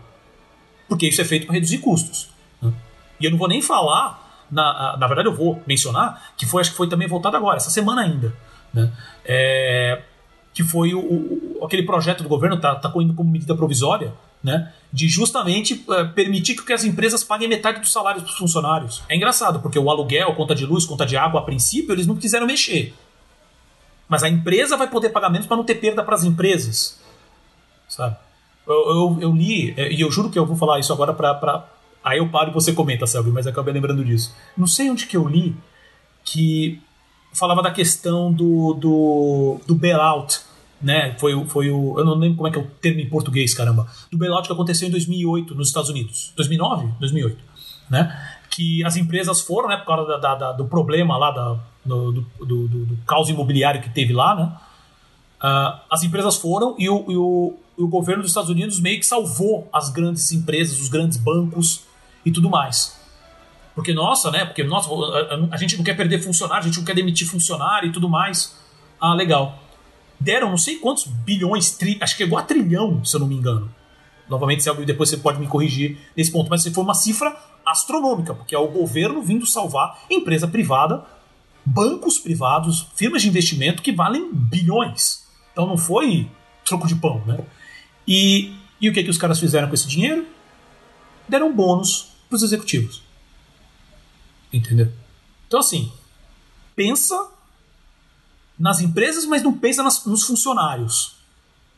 S1: Porque isso é feito para reduzir custos. Né? E eu não vou nem falar, na, na verdade eu vou mencionar, que foi, acho que foi também voltado agora, essa semana ainda. Né? É, que foi o, o, aquele projeto do governo, está tá indo como medida provisória, né, de justamente é, permitir que as empresas paguem metade dos salários dos funcionários. É engraçado, porque o aluguel, conta de luz, conta de água, a princípio, eles não quiseram mexer. Mas a empresa vai poder pagar menos para não ter perda para as empresas sabe? Eu, eu, eu, li, é, e eu juro que eu vou falar isso agora pra. pra... Aí eu paro e você comenta, Selby, mas acabei lembrando disso. Não sei onde que eu li que falava da questão do, do, do bailout, né? Foi, foi o. Eu não lembro como é que é o termo em português, caramba. Do bailout que aconteceu em 2008 nos Estados Unidos. 2009? 2008. Né? Que as empresas foram, né? Por causa da, da, da do problema lá, da, do, do, do, do, caos imobiliário que teve lá, né? Uh, as empresas foram e o, e o, o governo dos Estados Unidos meio que salvou as grandes empresas, os grandes bancos e tudo mais. Porque, nossa, né? Porque, nossa, a, a, gente não quer perder funcionário, a gente não quer demitir funcionário e tudo mais. Ah, legal. Deram não sei quantos bilhões, tri, acho que chegou a trilhão, se eu não me engano. Novamente, depois você pode me corrigir nesse ponto, mas foi uma cifra astronômica, porque é o governo vindo salvar empresa privada, bancos privados, firmas de investimento que valem bilhões. Então não foi troco de pão, né? E, e o que, que os caras fizeram com esse dinheiro? Deram bônus para os executivos. Entendeu? Então, assim, pensa nas empresas, mas não pensa nas, nos funcionários.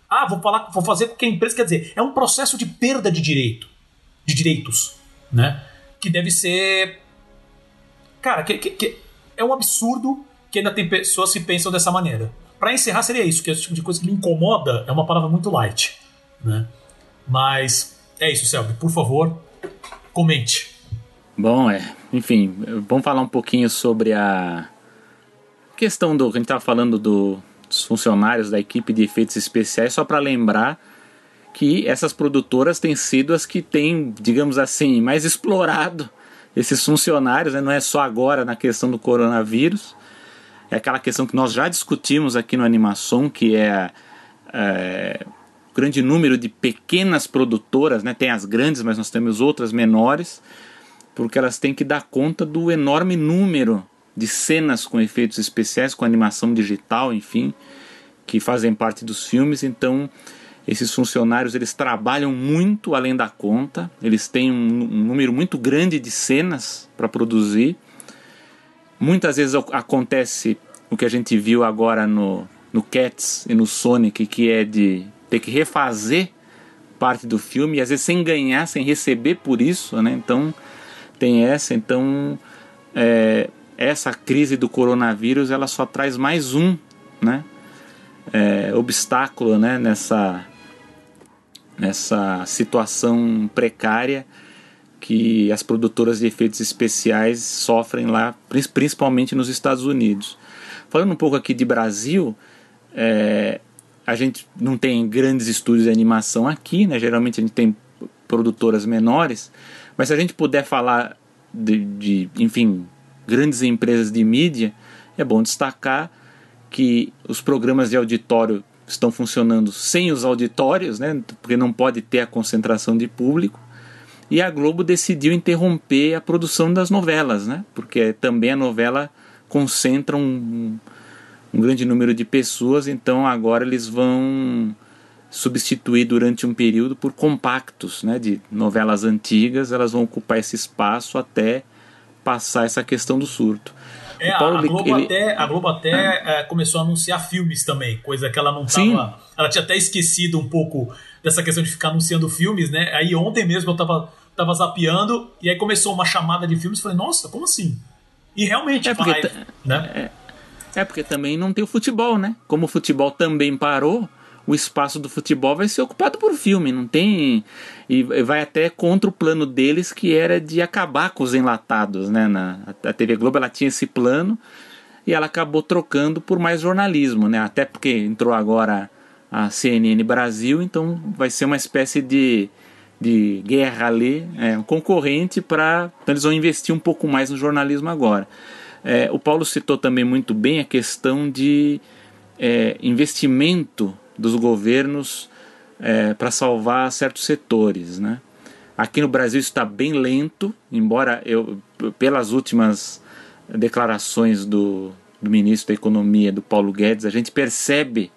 S1: Ah, vou, falar, vou fazer com que a empresa. Quer dizer, é um processo de perda de direito. De direitos. Né? Que deve ser. Cara, que, que, que é um absurdo que ainda tem pessoas que pensam dessa maneira. Para encerrar, seria isso, que é esse tipo de coisa que me incomoda é uma palavra muito light. Né? Mas é isso, Selby. Por favor, comente.
S2: Bom, é. Enfim, vamos falar um pouquinho sobre a questão do. A gente estava falando do, dos funcionários da equipe de efeitos especiais, só para lembrar que essas produtoras têm sido as que têm, digamos assim, mais explorado esses funcionários, né? não é só agora na questão do coronavírus, é aquela questão que nós já discutimos aqui no Animação, que é, é grande número de pequenas produtoras, né? tem as grandes, mas nós temos outras menores, porque elas têm que dar conta do enorme número de cenas com efeitos especiais, com animação digital, enfim, que fazem parte dos filmes. Então, Esses funcionários eles trabalham muito além da conta, eles têm um, um número muito grande de cenas para produzir. Muitas vezes acontece o que a gente viu agora no, no Cats e no Sonic, que é de ter que refazer parte do filme, e às vezes sem ganhar, sem receber por isso, né? Então tem essa, então é, essa crise do coronavírus ela só traz mais um, né? É, obstáculo, né? Nessa nessa situação precária que as produtoras de efeitos especiais sofrem lá, principalmente nos Estados Unidos. Falando um pouco aqui de Brasil, é, a gente não tem grandes estúdios de animação aqui, né? geralmente a gente tem produtoras menores, mas se a gente puder falar de, de enfim, grandes empresas de mídia, é bom destacar que os programas de auditório estão funcionando sem os auditórios, né? porque não pode ter a concentração de público. E a Globo decidiu interromper a produção das novelas, né? porque também a novela concentra um, um grande número de pessoas, então agora eles vão substituir durante um período por compactos né, de novelas antigas, elas vão ocupar esse espaço até passar essa questão do surto.
S1: É, Paulo, a, Globo ele... até, a Globo até é. Começou a anunciar filmes também, coisa que ela não estava. Ela tinha até esquecido um pouco dessa questão de ficar anunciando filmes, né? Aí ontem mesmo eu estava tava zapeando e aí começou uma chamada de filmes. Falei, nossa, como assim? E realmente,
S2: é porque, vai, né? É, é porque também não tem o futebol, né? Como o futebol também parou, o espaço do futebol vai ser ocupado por filme, não tem e vai até contra o plano deles que era de acabar com os enlatados, né? Na, a TV Globo ela tinha esse plano e ela acabou trocando por mais jornalismo, né? Até porque entrou agora a CNN Brasil, então vai ser uma espécie de, de guerra ali, é, um concorrente para então eles vão investir um pouco mais no jornalismo agora. É, o Paulo citou também muito bem a questão de é, investimento dos governos é, para salvar certos setores. Né? Aqui no Brasil está bem lento, embora eu, pelas últimas declarações do, do ministro da Economia, do Paulo Guedes, a gente percebe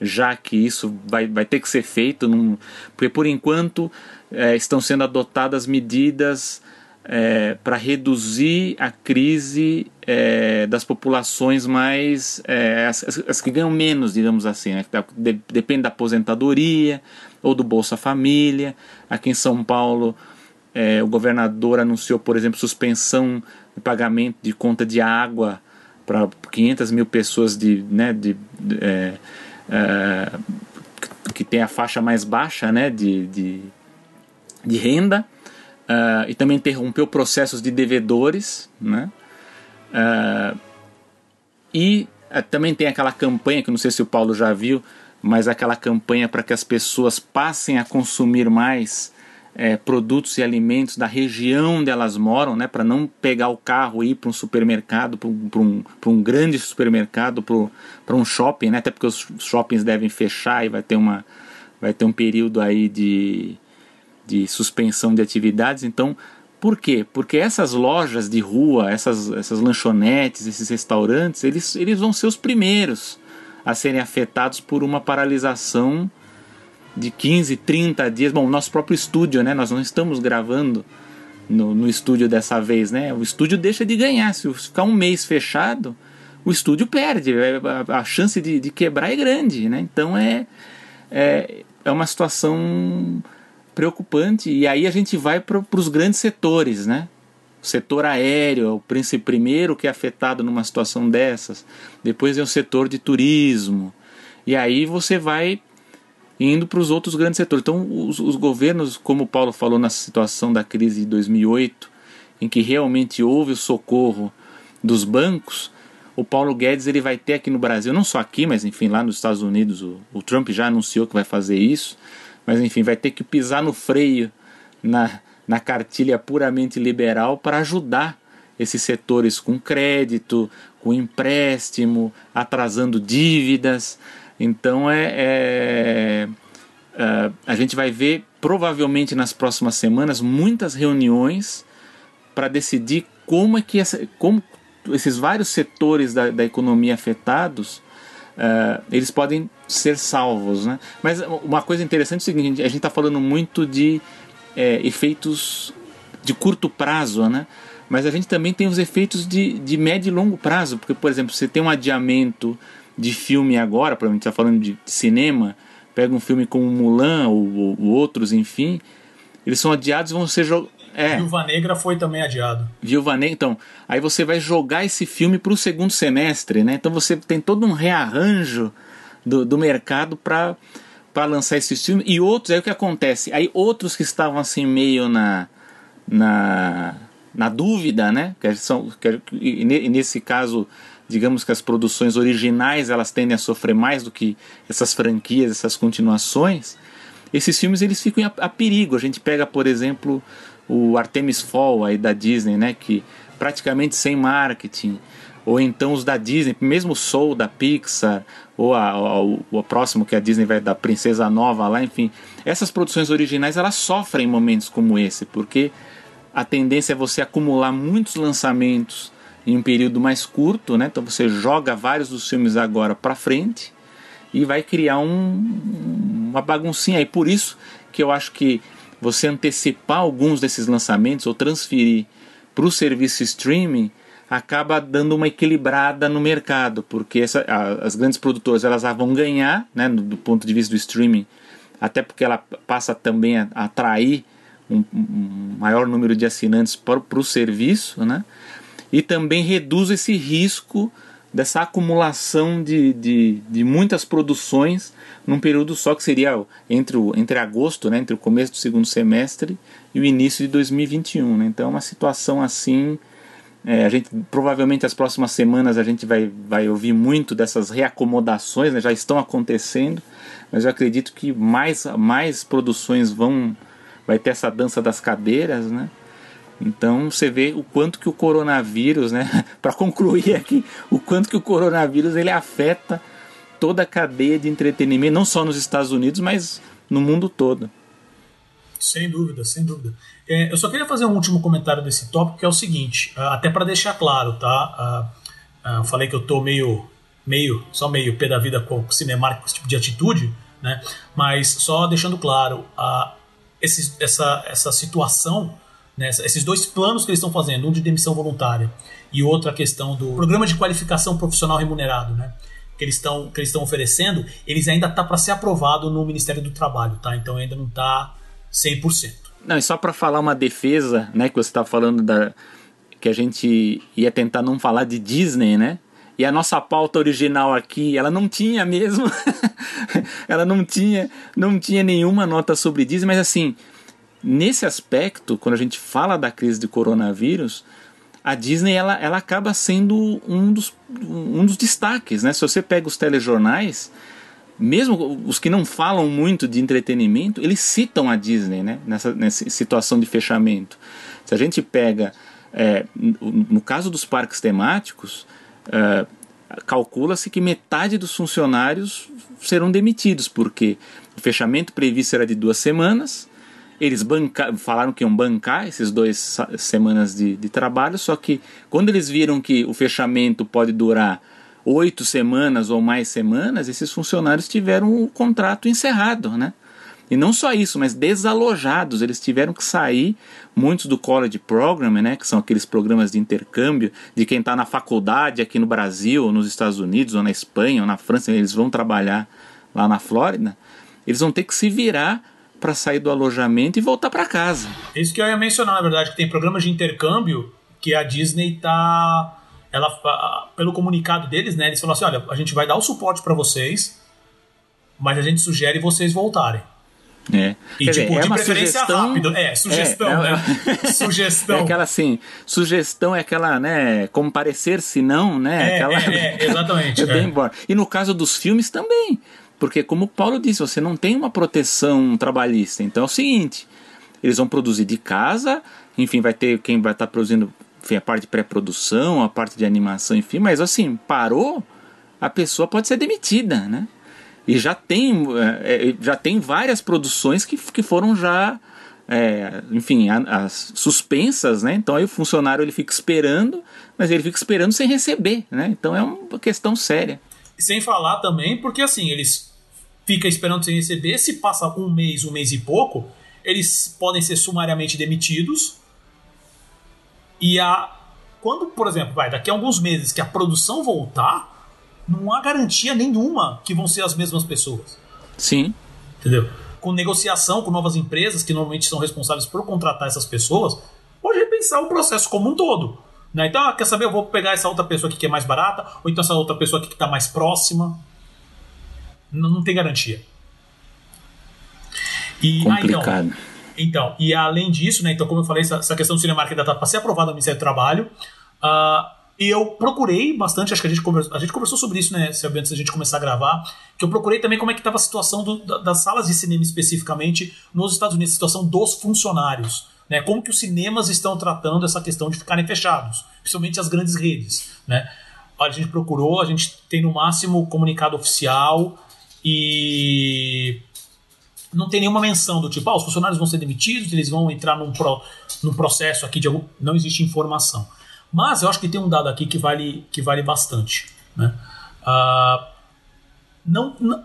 S2: já que isso vai, vai ter que ser feito, num, porque por enquanto é, estão sendo adotadas medidas é, para reduzir a crise é, das populações mais. É, as, as, que ganham menos, digamos assim, né? depende da aposentadoria ou do Bolsa Família. Aqui em São Paulo, é, o governador anunciou, por exemplo, suspensão de pagamento de conta de água para 500 mil pessoas de, né, de, de é, é, que tem a faixa mais baixa né, de, de, de renda uh, e também interrompeu processos de devedores, né? Uh, e uh, também tem aquela campanha que não sei se o Paulo já viu, mas aquela campanha para que as pessoas passem a consumir mais é, produtos e alimentos da região onde elas moram, né, para não pegar o carro e ir para um supermercado, para um, um grande supermercado, para um shopping, né, até porque os shoppings devem fechar e vai ter, uma, vai ter um período aí de, de suspensão de atividades. Então, por quê? Porque essas lojas de rua, essas, essas lanchonetes, esses restaurantes, eles, eles vão ser os primeiros a serem afetados por uma paralisação de 15, 30 dias. Bom, nosso próprio estúdio, né? Nós não estamos gravando no, no estúdio dessa vez, né? O estúdio deixa de ganhar. Se ficar um mês fechado, o estúdio perde. É, a, chance de, de, quebrar é grande, né? Então é, é, é uma situação preocupante. E aí a gente vai para os grandes setores, né? O setor aéreo, o príncipe primeiro que é afetado numa situação dessas. Depois é o setor de turismo. E aí você vai indo para os outros grandes setores. Então, os, os, governos, como o Paulo falou na situação da crise de 2008, em que realmente houve o socorro dos bancos, o Paulo Guedes ele vai ter aqui no Brasil, não só aqui, mas enfim, lá nos Estados Unidos, o, o Trump já anunciou que vai fazer isso mas enfim, vai ter que pisar no freio na, na cartilha puramente liberal para ajudar esses setores com crédito, com empréstimo, atrasando dívidas. Então é, é, é, a gente vai ver provavelmente nas próximas semanas muitas reuniões para decidir como é que essa, como esses vários setores da, da economia afetados uh, eles podem ser salvos. Né? Mas uma coisa interessante é o seguinte: a gente está falando muito de é, efeitos de curto prazo, né? mas a gente também tem os efeitos de, de médio e longo prazo, porque, por exemplo, você tem um adiamento de filme agora, por a gente está falando de cinema, pega um filme como Mulan ou, ou outros, enfim, eles são adiados e vão ser jogados.
S1: É. Viúva Negra foi também adiado.
S2: Viúva Negra, então, aí você vai jogar esse filme para o segundo semestre, né? Então você tem todo um rearranjo do, do mercado para lançar esses filmes e outros aí o que acontece? Aí outros que estavam assim meio na na, na dúvida né? Que são que, e nesse caso digamos que as produções originais elas tendem a sofrer mais do que essas franquias essas continuações esses filmes eles ficam a, a perigo. A gente pega por exemplo o Artemis Fall aí da Disney né? Que praticamente sem marketing ou então os da Disney, mesmo o Soul da Pixar, ou a, a, o, próximo que a Disney vai da Princesa Nova lá, enfim, essas produções originais elas sofrem momentos como esse, porque a tendência é você acumular muitos lançamentos em um período mais curto, né? Então você joga vários dos filmes agora para frente e vai criar um, uma baguncinha. E por isso que eu acho que você antecipar alguns desses lançamentos ou transferir para o serviço streaming acaba dando uma equilibrada no mercado, porque essa, a, as grandes produtoras elas vão ganhar, né, do, do, ponto de vista do streaming, até porque ela passa também a, a atrair um, um, maior número de assinantes para, o serviço, né, e também reduz esse risco dessa acumulação de, de, de muitas produções num período só que seria entre, o, entre agosto, né, entre o começo do segundo semestre e o início de 2021. Né? Então é uma situação assim é, a gente provavelmente as próximas semanas a gente vai, vai ouvir muito dessas reacomodações, né, já estão acontecendo, mas eu acredito que mais, mais produções vão vai ter essa dança das cadeiras, né? Então você vê o quanto que o coronavírus, né? (laughs) Para concluir aqui, o quanto que o coronavírus ele afeta toda a cadeia de entretenimento, não só nos Estados Unidos, mas no mundo todo.
S1: Sem dúvida, sem dúvida. É, eu só queria fazer um último comentário desse tópico, que é o seguinte, ah, até para deixar claro, tá? Uh, uh, falei que eu tô meio, meio, só meio pé da vida com o Cinemark, com esse tipo de atitude, né? Mas só deixando claro, uh, esse, essa, essa situação, né? esses dois planos que eles estão fazendo, um de demissão voluntária e outro a questão do programa de qualificação profissional remunerado, né? que eles estão que eles estão oferecendo, eles ainda tá para ser aprovado no Ministério do Trabalho, tá? Então ainda não tá 100%.
S2: Não, e só para falar uma defesa, né, que você está falando da que a gente ia tentar não falar de Disney, né? E a nossa pauta original aqui, ela não tinha mesmo, (laughs) ela não tinha, não tinha nenhuma nota sobre Disney, mas assim, nesse aspecto, quando a gente fala da crise de coronavírus, a Disney ela, ela acaba sendo um dos, um dos destaques, né? Se você pega os telejornais, mesmo os que não falam muito de entretenimento, eles citam a Disney né? nessa, nessa situação de fechamento. Se a gente pega, é, no caso dos parques temáticos, é, calcula-se que metade dos funcionários serão demitidos, porque o fechamento previsto era de duas semanas, eles banca, falaram que iam bancar esses dois semanas de, de trabalho, só que quando eles viram que o fechamento pode durar oito semanas ou mais semanas, esses funcionários tiveram o contrato encerrado, né? E não só isso, mas desalojados, eles tiveram que sair, muitos do College Program, né, que são aqueles programas de intercâmbio de quem está na faculdade aqui no Brasil, ou nos Estados Unidos, ou na Espanha, ou na França, eles vão trabalhar lá na Flórida, eles vão ter que se virar para sair do alojamento e voltar para casa.
S1: Isso que eu ia mencionar, na verdade, que tem programas de intercâmbio que a Disney está ela, pelo comunicado deles, né, eles falaram assim: olha, a gente vai dar o suporte para vocês, mas a gente sugere vocês voltarem.
S2: É.
S1: E Quer tipo, dizer, é de preferência sugestão, rápido. É, sugestão, é, é, né? (laughs) sugestão.
S2: É aquela assim, sugestão é aquela, né, como parecer se não, né?
S1: É,
S2: aquela,
S1: é, é exatamente. (laughs) é bem
S2: embora. E no caso dos filmes também. Porque como o Paulo disse, você não tem uma proteção trabalhista. Então é o seguinte, eles vão produzir de casa, enfim, vai ter quem vai estar produzindo enfim, a parte de pré-produção, a parte de animação, enfim, mas assim, parou, a pessoa pode ser demitida, né? E já tem, é, é já tem várias produções que, que foram já, é, enfim, as suspensas, né? Então aí o funcionário ele fica esperando, mas ele fica esperando sem receber, né? Então é uma questão séria.
S1: sem falar também, porque assim, eles ficam esperando sem receber, se passa um mês, um mês e pouco, eles podem ser sumariamente demitidos. E a. Quando, por exemplo, vai, daqui a alguns meses que a produção voltar, não há garantia nenhuma que vão ser as mesmas pessoas.
S2: Sim.
S1: Entendeu? Com negociação com novas empresas que normalmente são responsáveis por contratar essas pessoas, pode repensar o processo como um todo. Né? Então, ah, quer saber? Eu vou pegar essa outra pessoa aqui que é mais barata, ou então essa outra pessoa aqui que está mais próxima. Não, não tem garantia.
S2: E, Complicado.
S1: Ah, então, então, e além disso, né, então, como eu falei, essa, essa questão do Cinemark ainda está para ser aprovada no Ministério do Trabalho. Uh, e eu procurei bastante, acho que a gente conversou, a gente conversou sobre isso, né, Selby, antes da gente começar a gravar, que eu procurei também como é que estava a situação do, das salas de cinema especificamente nos Estados Unidos, a situação dos funcionários. Né, como que os cinemas estão tratando essa questão de ficarem fechados, principalmente as grandes redes. Né? A gente procurou, a gente tem no máximo comunicado oficial e não tem nenhuma menção do tipo, ah, os funcionários vão ser demitidos, eles vão entrar num, pro, num processo aqui de algum. Não existe informação. Mas eu acho que tem um dado aqui que vale, que vale bastante. Né? Uh, não, não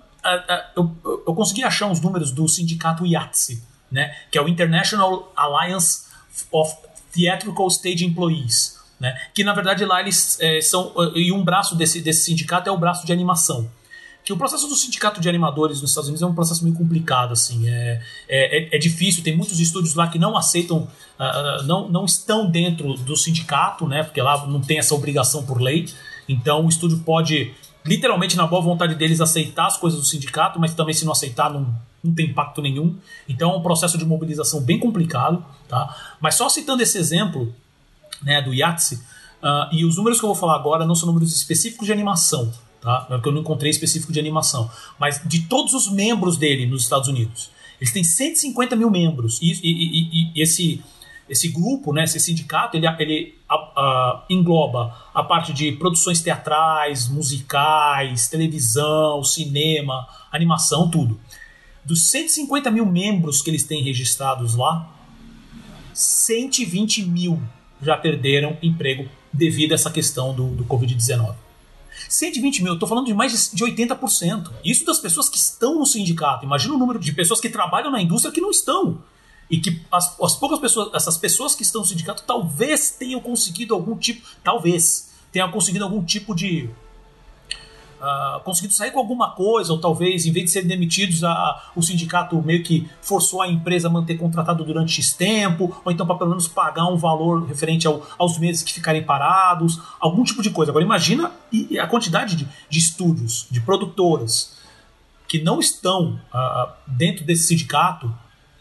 S1: eu, eu consegui achar uns números do sindicato IATSE, né, que é o International Alliance of Theatrical Stage Employees. Né, que na verdade lá eles é, são. E um braço desse, desse sindicato é o braço de animação que o processo do sindicato de animadores nos Estados Unidos é um processo meio complicado, assim, é, é, é difícil, tem muitos estúdios lá que não aceitam, uh, não, não estão dentro do sindicato, né, porque lá não tem essa obrigação por lei, então o estúdio pode, literalmente na boa vontade deles, aceitar as coisas do sindicato, mas também se não aceitar não, não tem impacto nenhum, então é um processo de mobilização bem complicado, tá, mas só citando esse exemplo, né, do IATSE, uh, e os números que eu vou falar agora não são números específicos de animação, tá? É que eu não encontrei específico de animação, mas de todos os membros dele nos Estados Unidos. Eles têm 150 mil membros e, e, e, e esse esse grupo, né, esse sindicato, ele, ele engloba a parte de produções teatrais, musicais, televisão, cinema, animação, tudo. Dos 150 mil membros que eles têm registrados lá, 120 mil já perderam emprego devido a essa questão do, do Covid-19. 120 mil, eu tô falando de mais de 80%. Isso das pessoas que estão no sindicato. Imagina o número de pessoas que trabalham na indústria que não estão. E que as, as poucas pessoas, essas pessoas que estão no sindicato talvez tenham conseguido algum tipo, talvez tenham conseguido algum tipo de uh, conseguido sair com alguma coisa, ou talvez, em vez de serem demitidos, a, o sindicato meio que forçou a empresa a manter contratado durante X tempo, ou então para pelo menos pagar um valor referente ao, aos meses que ficarem parados, algum tipo de coisa. Agora imagina a quantidade de, de estúdios, de produtoras que não estão uh, dentro desse sindicato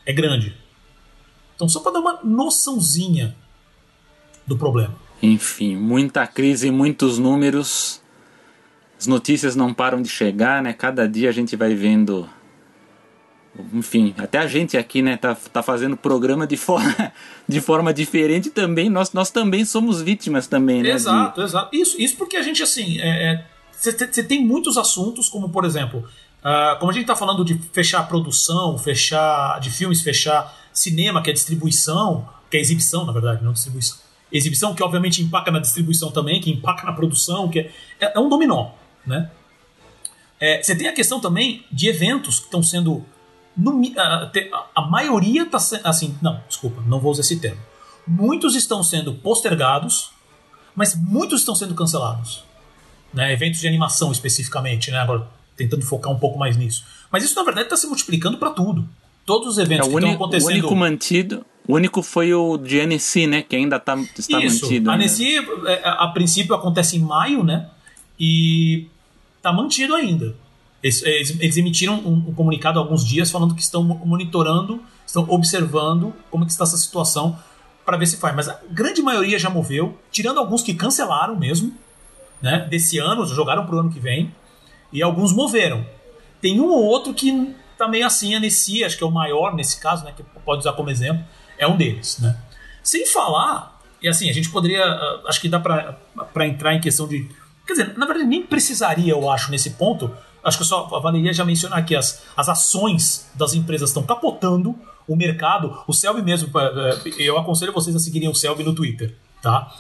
S1: é grande. Então, só para dar uma noçãozinha do problema.
S2: Enfim, muita crise, muitos números as notícias não param de chegar, né? Cada dia a gente vai vendo. Enfim, até a gente aqui, né, tá, tá fazendo programa de forma, (laughs) de forma diferente também. Nós, nós também somos vítimas também, né?
S1: Exato, de... exato. Isso, isso porque a gente, assim, você é, é tem muitos assuntos, como por exemplo, uh, como a gente tá falando de fechar produção, fechar de filmes, fechar cinema, que é distribuição, que é exibição, na verdade, não distribuição. Exibição que obviamente empaca na distribuição também, que empaca na produção, que é, é um dominó. Né? É, você tem a questão também de eventos que estão sendo. No, a, a, maioria está sendo. Assim, não, desculpa, não vou usar esse termo. Muitos estão sendo postergados, mas muitos estão sendo cancelados. Né? Eventos de animação especificamente, né? agora tentando focar um pouco mais nisso. Mas isso na verdade está se multiplicando para tudo. Todos os eventos é, que estão acontecendo.
S2: O único mantido, o único foi o de Annecy, né? Que ainda tá, está Isso. mantido.
S1: A Annecy, é, a, a princípio, acontece em maio, né? E está mantido ainda. Eles, eles emitiram um, um, comunicado há alguns dias falando que estão monitorando, estão observando como está essa situação para ver se faz. Mas a grande maioria já moveu, tirando alguns que cancelaram mesmo, né? Desse ano, jogaram para o ano que vem, e alguns moveram. Tem um ou outro que tá meio assim, a Nessie, acho que é o maior nesse caso, né? Que pode usar como exemplo, é um deles, né? Sem falar, e assim, a gente poderia, ah, acho que dá para entrar em questão de Quer dizer, na verdade, nem precisaria, eu acho, nesse ponto. Acho que só valeria já mencionar que as, as ações das empresas estão capotando o mercado. O Selby mesmo, é, é, eu aconselho vocês a seguirem o Selby no Twitter, tá?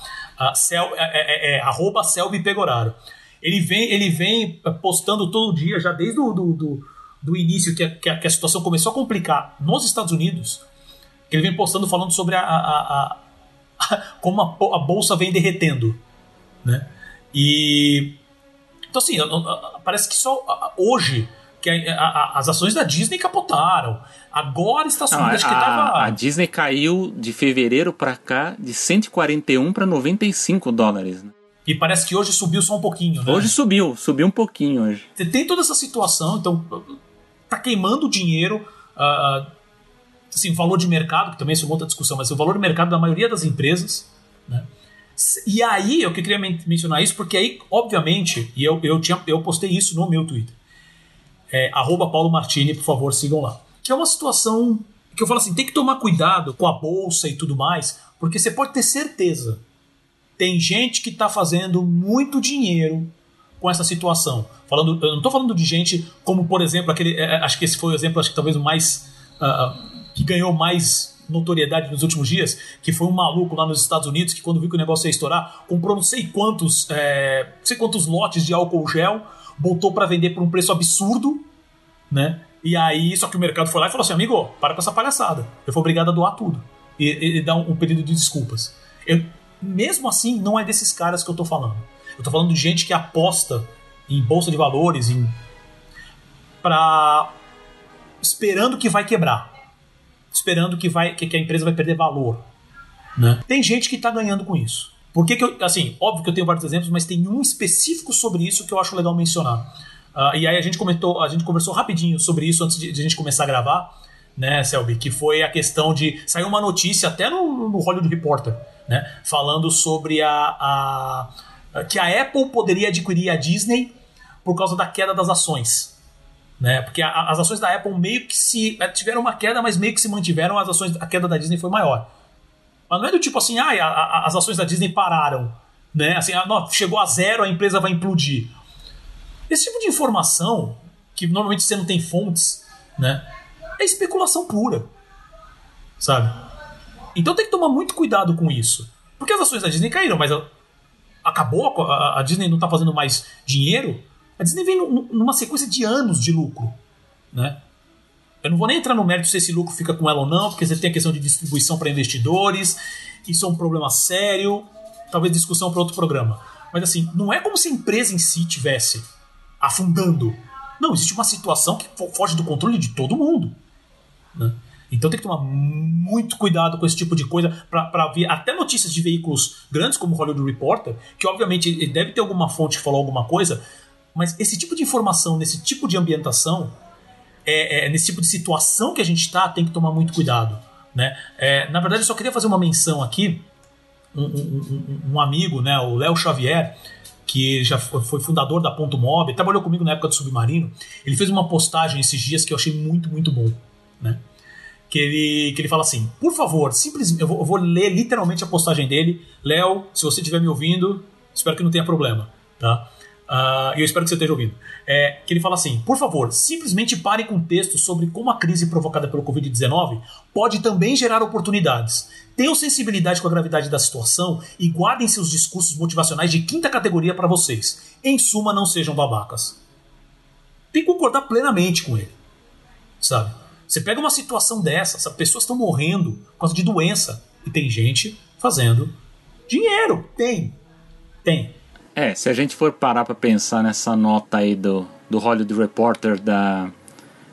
S1: Cel, é, é, é, Selby Pegoraro. Ele vem, ele vem postando todo dia, já desde o do, do, do início que a, que a, situação começou a complicar nos Estados Unidos. Ele vem postando falando sobre a, a, a (laughs) como a, bolsa vem derretendo. Né? E. Então, assim, parece que só hoje que a, a, as ações da Disney capotaram. Agora está subindo, acho que
S2: tava... A Disney caiu de fevereiro para cá de 141 para 95 dólares. Né?
S1: E parece que hoje subiu só um pouquinho, né?
S2: Hoje subiu, subiu um pouquinho hoje.
S1: Você tem toda essa situação, então tá queimando dinheiro. Uh, assim, o valor de mercado, que também é uma outra discussão, mas o valor de mercado da maioria das empresas, né? E aí, eu queria mencionar isso, porque aí, obviamente, e eu, eu, tinha, eu postei isso no meu Twitter. É, arroba Paulo Martini, por favor, sigam lá. Que é uma situação que eu falo assim, tem que tomar cuidado com a bolsa e tudo mais, porque você pode ter certeza. Tem gente que está fazendo muito dinheiro com essa situação. Falando, eu não estou falando de gente como, por exemplo, aquele. É, é, acho que esse foi o exemplo, acho que talvez o mais. Uh, que ganhou mais notoriedade nos últimos dias, que foi um maluco lá nos Estados Unidos que, quando viu que o negócio ia estourar, comprou não sei quantos, é, não sei quantos lotes de álcool gel, botou para vender por um preço absurdo, né? E aí, só que o mercado foi lá e falou assim: amigo, para com essa palhaçada. Eu fui obrigado a doar tudo. E, e dar um, um, pedido de desculpas. Eu, mesmo assim, não é desses caras que eu tô falando. Eu tô falando de gente que aposta em bolsa de valores, em. pra. esperando que vai quebrar. Esperando que, vai, que, a empresa vai perder valor. Né? Tem gente que tá ganhando com isso. Por que, que eu. Assim, óbvio que eu tenho vários exemplos, mas tem um específico sobre isso que eu acho legal mencionar. Uh, e aí a gente comentou, a gente conversou rapidinho sobre isso antes de, de a gente começar a gravar, né, Selby? Que foi a questão de. Saiu uma notícia até no, no Hollywood Reporter, né? Falando sobre a, a que a Apple poderia adquirir a Disney por causa da queda das ações. Né? Porque a, as ações da Apple meio que se é, tiveram uma queda, mas meio que se mantiveram, as ações, a queda da Disney foi maior. Mas não é do tipo assim, ah, a, a, as ações da Disney pararam, né? Assim, ah, não, chegou a zero, a empresa vai implodir. Esse tipo de informação, que normalmente você não tem fontes, né? É especulação pura, sabe? Então tem que tomar muito cuidado com isso. Porque as ações da Disney caíram, mas acabou, a, a Disney não está fazendo mais dinheiro. A Disney vem numa sequência de anos de lucro, né? Eu não vou nem entrar no mérito se esse lucro fica com ela ou não, porque você tem a questão de distribuição para investidores, isso é um problema sério, talvez discussão para outro programa. Mas assim, não é como se a empresa em si tivesse afundando. Não, existe uma situação que foge do controle de todo mundo. Né? Então tem que tomar muito cuidado com esse tipo de coisa para ver até notícias de veículos grandes como o Hollywood Reporter, que obviamente deve ter alguma fonte que falou alguma coisa, mas esse tipo de informação, nesse tipo de ambientação, é, é, nesse tipo de situação que a gente está, tem que tomar muito cuidado. Né? É, na verdade, eu só queria fazer uma menção aqui. Um, um, um amigo, né, o Léo Xavier, que já foi fundador da Ponto Mob, trabalhou comigo na época do Submarino, ele fez uma postagem esses dias que eu achei muito, muito bom. Né? Que, ele, que ele fala assim: por favor, simplesmente, eu eu vou ler literalmente a postagem dele. Léo, se você estiver me ouvindo, espero que não tenha problema. Tá? Uh, eu espero que você esteja ouvindo. É, que ele fala assim: por favor, simplesmente pare com o texto sobre como a crise provocada pelo Covid-19 pode também gerar oportunidades. Tenham sensibilidade com a gravidade da situação e guardem seus discursos motivacionais de quinta categoria para vocês. Em suma, não sejam babacas. Tem que concordar plenamente com ele. Sabe? Você pega uma situação dessa, as pessoas estão morrendo por causa de doença. E tem gente fazendo dinheiro. Tem. Tem.
S2: É, se a gente for parar para pensar nessa nota aí do, do Hollywood Reporter da,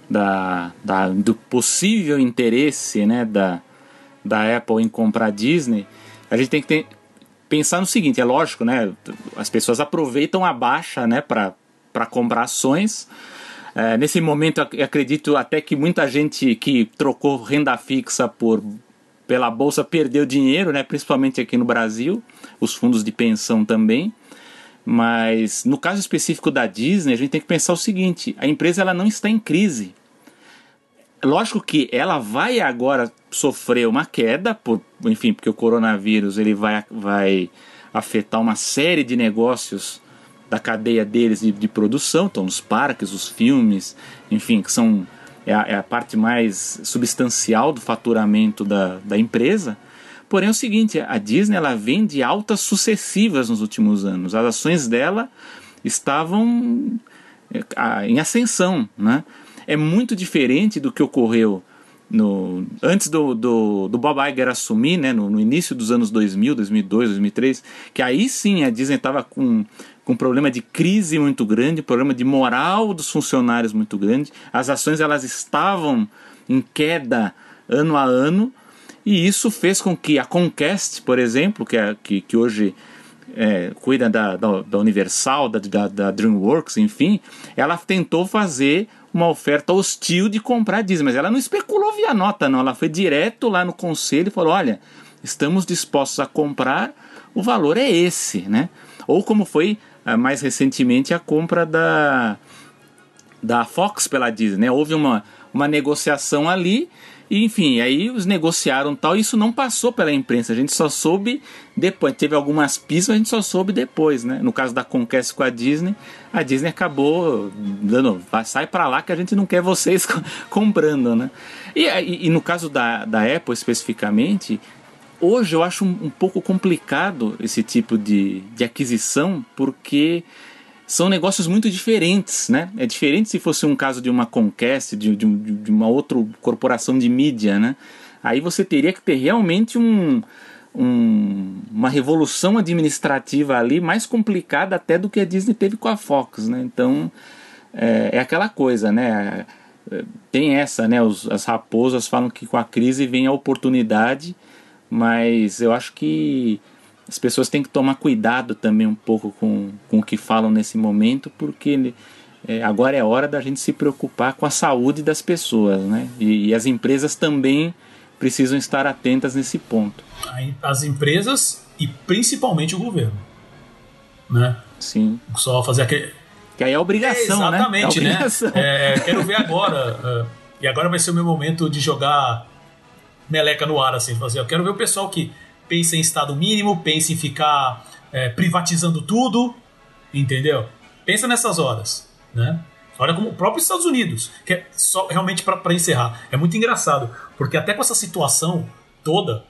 S2: da, da, do possível interesse né, da, da Apple em comprar a Disney, a gente tem que ter, pensar no seguinte, é lógico, né? As pessoas aproveitam a baixa né, para comprar ações. É, nesse momento, acredito até que muita gente que trocou renda fixa por pela bolsa perdeu dinheiro, né? principalmente aqui no Brasil, os fundos de pensão também. Mas no caso específico da Disney, a gente tem que pensar o seguinte: a empresa ela não está em crise. Lógico que ela vai agora sofrer uma queda, por, enfim, porque o coronavírus ele vai, vai afetar uma série de negócios da cadeia deles de, de produção, então os parques, os filmes, enfim, que são é a, é a parte mais substancial do faturamento da, da empresa. Porém é o seguinte, a Disney ela vem de altas sucessivas nos últimos anos. As ações dela estavam é, em ascensão. Né? É muito diferente do que ocorreu no, antes do, do, do Bob Iger assumir, né, no, no, início dos anos 2000, 2002, 2003, que aí sim a Disney estava com, com um problema de crise muito grande, problema de moral dos funcionários muito grande, as ações elas estavam em queda ano a ano, e isso fez com que a Conquest, por exemplo, que, é, que, que hoje é, cuida da, da, da Universal, da, da, DreamWorks, enfim, ela tentou fazer uma oferta hostil de comprar Disney, mas ela não especulou via nota, não. Ela foi direto lá no conselho e falou: olha, estamos dispostos a comprar, o valor é esse, né? Ou como foi ah, mais recentemente a compra da, da Fox pela Disney, né? Houve uma, uma negociação ali e, enfim, aí eles negociaram tal, e isso não passou pela imprensa, a gente só soube depois. Teve algumas pistas, a gente só soube depois, né? No caso da Conquest com a Disney, a Disney acabou dando, sai para lá que a gente não quer vocês (laughs) comprando, né? E, e, e, no caso da, da Apple especificamente, hoje eu acho um, um pouco complicado esse tipo de, de aquisição, porque são negócios muito diferentes, né? É diferente se fosse um caso de uma Conquest, de, de, de uma outra corporação de mídia, né? Aí você teria que ter realmente um, um, uma revolução administrativa ali mais complicada até do que a Disney teve com a Fox, né? Então é, é aquela coisa, né? Tem essa, né? Os, as raposas falam que com a crise vem a oportunidade, mas eu acho que as pessoas têm que tomar cuidado também um pouco com, com o que falam nesse momento, porque é, agora é hora da gente se preocupar com a saúde das pessoas, né? E, e, as empresas também precisam estar atentas nesse ponto.
S1: As empresas e principalmente o governo, né?
S2: Sim.
S1: Só fazer aquele...
S2: Que aí é obrigação,
S1: é exatamente,
S2: né?
S1: É obrigação. né? É, quero ver agora. uh, e agora vai ser o meu momento de jogar meleca no ar, assim. Fazer, eu quero ver o pessoal que pensa em Estado mínimo, pensa em ficar é, privatizando tudo, entendeu? Pensa nessas horas, né? Olha como o próprio Estados Unidos, que é só realmente para encerrar, é muito engraçado, porque até com essa situação toda,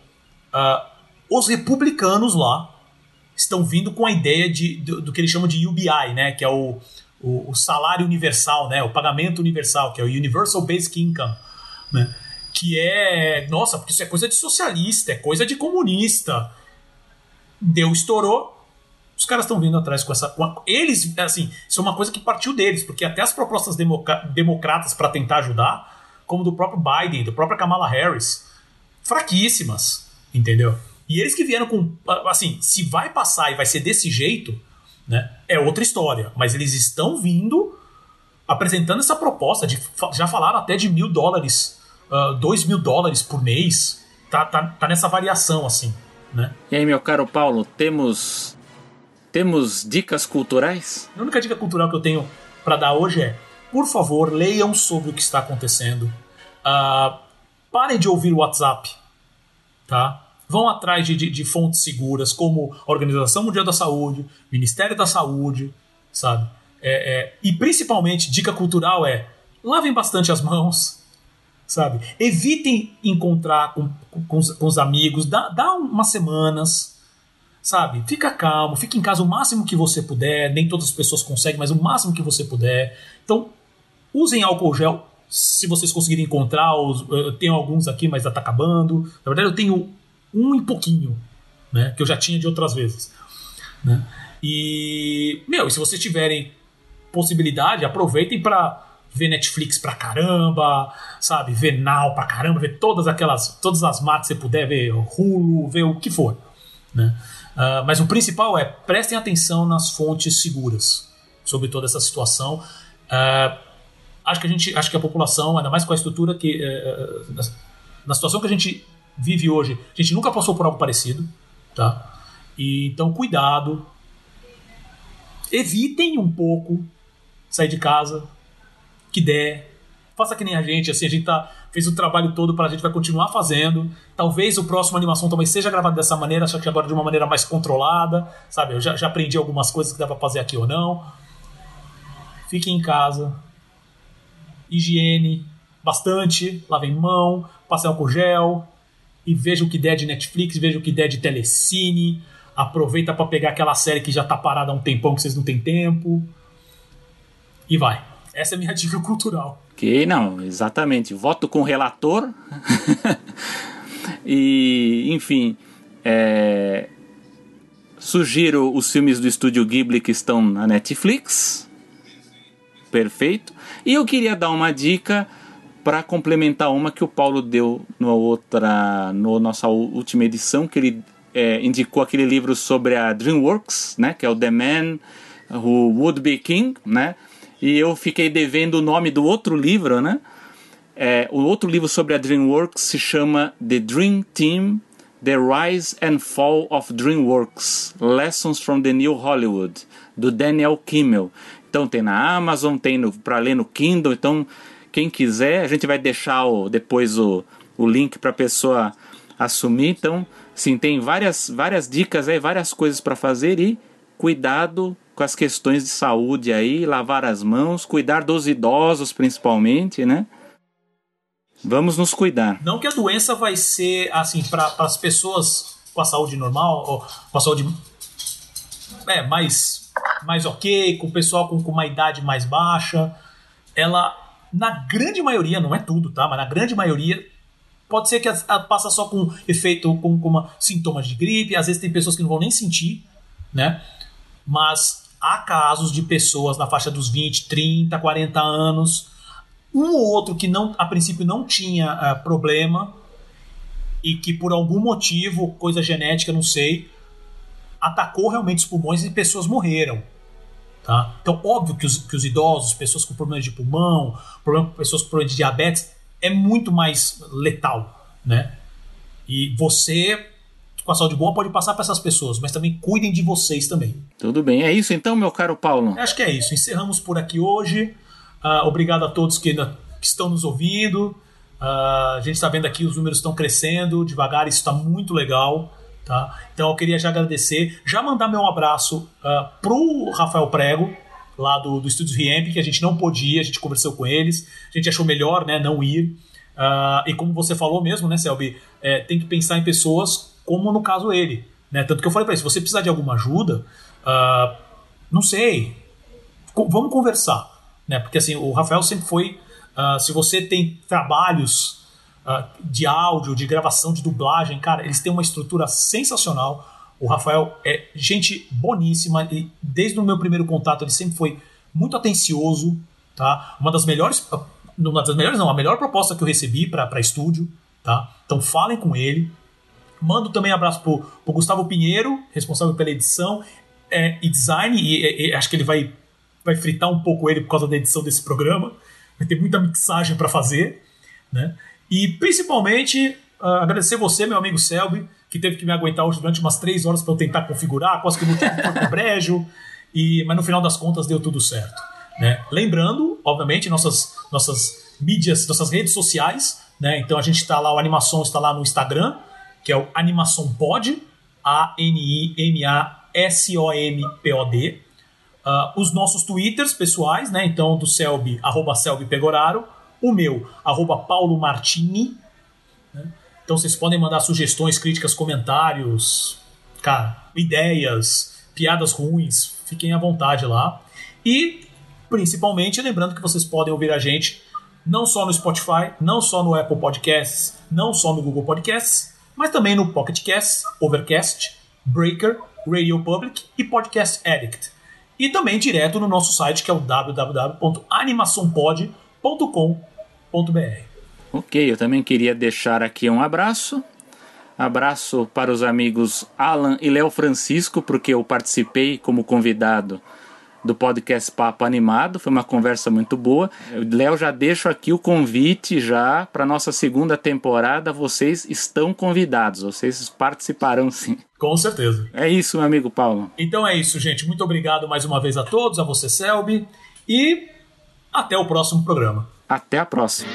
S1: uh, os republicanos lá estão vindo com a ideia de, do, do, que eles chamam de UBI, né? Que é o, o, o, salário universal, né? O pagamento universal, que é o Universal Basic Income, né? Que é. Nossa, porque isso é coisa de socialista, é coisa de comunista. Deu, estourou. Os caras estão vindo atrás com essa. Com eles, assim, isso é uma coisa que partiu deles, porque até as propostas democratas para tentar ajudar, como do próprio Biden, do próprio Kamala Harris, fraquíssimas, entendeu? E eles que vieram com. Assim, se vai passar e vai ser desse jeito, né? É outra história. Mas eles estão vindo apresentando essa proposta de. Já falaram até de mil dólares uh, ah, 2 mil dólares por mês. Tá, tá, tá nessa variação, assim, né?
S2: E aí, meu caro Paulo, temos temos dicas culturais?
S1: A única dica cultural que eu tenho para dar hoje é, por favor, leiam sobre o que está acontecendo. Uh, parem de ouvir o WhatsApp, tá? Vão atrás de, de, de, fontes seguras, como a Organização Mundial da Saúde, Ministério da Saúde, sabe? É, é, e principalmente, dica cultural é lavem bastante as mãos, sabe? Evitem encontrar com, com, os, com os amigos, dá, dá umas semanas, sabe? Fica calmo, fica em casa o máximo que você puder. Nem todas as pessoas conseguem, mas o máximo que você puder. Então, usem álcool gel se vocês conseguirem encontrar. Eu tenho alguns aqui, mas já tá acabando. Na verdade, eu tenho um e pouquinho, né? Que eu já tinha de outras vezes. Né? E, meu, se vocês tiverem possibilidade, aproveitem para ver Netflix pra caramba, sabe? Ver Now pra caramba, ver todas aquelas, todas as marcas que você puder, ver Hulu, ver o que for, né? Uh, mas o principal é prestem atenção nas fontes seguras sobre toda essa situação. Uh, acho que a gente, acho que a população, ainda mais com a estrutura que uh, na, na situação que a gente vive hoje, a gente nunca passou por algo parecido, tá? E, então cuidado, evitem um pouco sair de casa, que der. Faça que nem a gente, assim, a gente tá, fez o trabalho todo para a gente vai continuar fazendo. Talvez o próximo animação também seja gravado dessa maneira, só que agora de uma maneira mais controlada, sabe? Eu já, já aprendi algumas coisas que dá para fazer aqui ou não. Fiquem em casa. Higiene, bastante, lavem mão, passe álcool gel e veja o que der de Netflix, veja o que der de telecine. aproveita para pegar aquela série que já tá parada há um tempão que vocês não têm tempo. E vai. Essa é a minha dica cultural.
S2: Ok, não, exatamente. Voto com relator. (laughs) e, enfim, é... sugiro os filmes do estúdio Ghibli que estão na Netflix. Perfeito. E eu queria dar uma dica para complementar uma que o Paulo deu na outra, no nossa última edição, que ele é, indicou aquele livro sobre a DreamWorks, né, que é o The Man Who Would Be King, né, e eu fiquei devendo o nome do outro livro, né, é, o outro livro sobre a DreamWorks se chama The Dream Team, The Rise and Fall of DreamWorks, Lessons from the New Hollywood, do Daniel Kimmel. Então tem na Amazon, tem para ler no Kindle, então quem quiser, a gente vai deixar o, depois o, o link para a pessoa assumir. Então, sim, tem várias, várias dicas aí, várias coisas para fazer e cuidado com as questões de saúde aí, lavar as mãos, cuidar dos idosos principalmente, né? Vamos nos cuidar.
S1: Não que a doença vai ser assim para as pessoas com a saúde normal ou com a saúde é mais mais ok, com o pessoal com, com uma idade mais baixa, ela na grande maioria, não é tudo, tá? Mas na grande maioria, pode ser que a, a passa só com efeito, com, com uma, sintomas de gripe, às vezes tem pessoas que não vão nem sentir, né? Mas há casos de pessoas na faixa dos 20, 30, 40 anos, um ou outro que não, a princípio não tinha uh, problema e que por algum motivo, coisa genética, não sei, atacou realmente os pulmões e pessoas morreram. Tá? Então, óbvio que os, que os idosos, pessoas com problemas de pulmão, problema, pessoas com problemas de diabetes, é muito mais letal. Né? E você, a saúde boa, pode passar para essas pessoas, mas também cuidem de vocês também.
S2: Tudo bem, é isso então, meu caro Paulo?
S1: Acho que é isso. Encerramos por aqui hoje. Uh, obrigado a todos que, que estão nos ouvindo. Uh, a gente está vendo aqui, os números estão crescendo devagar, isso está muito legal. Tá? Então eu queria já agradecer, já mandar meu abraço uh, pro Rafael Prego, lá do, do Estúdios Riemp, que a gente não podia, a gente conversou com eles, a gente achou melhor né, não ir. Uh, e como você falou mesmo, né, Selby, é, tem que pensar em pessoas como no caso ele. Né? Tanto que eu falei para ele, se você precisar de alguma ajuda, uh, não sei, vamos conversar. Né? Porque assim, o Rafael sempre foi. Uh, se você tem trabalhos uh, de áudio, de gravação, de dublagem, cara, eles têm uma estrutura sensacional. O Rafael é gente boníssima e desde o meu primeiro contato ele sempre foi muito atencioso, tá? Uma das melhores, uma das melhores não, a melhor proposta que eu recebi para estúdio, tá? Então falem com ele. Mando também um abraço pro, pro Gustavo Pinheiro, responsável pela edição é, e design, e, e, acho que ele vai, vai fritar um pouco ele por causa da edição desse programa. Vai ter muita mixagem para fazer, né? E principalmente uh, agradecer você, meu amigo Selby, que teve que me aguentar hoje durante umas três horas para eu tentar configurar, quase que no tempo foi com brejo, e, mas no final das contas deu tudo certo. Né? Lembrando, obviamente, nossas, nossas mídias, nossas redes sociais, né? Então a gente está lá, o Animação está lá no Instagram, que é o Animação Pod, A-N-I-M-A-S-O-M-P-O-D. Uh, os nossos twitters pessoais, né? Então, do Selby, arroba Selby Pegoraro, o meu, arroba Paulo Martini. Né? Então vocês podem mandar sugestões, críticas, comentários, cara, ideias, piadas ruins, fiquem à vontade lá. E, principalmente, lembrando que vocês podem ouvir a gente não só no Spotify, não só no Apple Podcasts, não só no Google Podcasts, mas também no Pocket Casts, Overcast, Breaker, Radio Public e Podcast Addict. E também direto no nosso site que é o www.animaçãopod.com.br
S2: Ok, eu também queria deixar aqui um abraço. Abraço para os amigos Alan e Léo Francisco, porque eu participei como convidado do podcast Papo Animado. Foi uma conversa muito boa. Léo, já deixo aqui o convite já para nossa segunda temporada. Vocês estão convidados, vocês participarão sim.
S1: Com certeza.
S2: É isso, meu amigo Paulo.
S1: Então é isso, gente. Muito obrigado mais uma vez a todos, a você, Selby, e até o próximo programa.
S2: Até a próxima.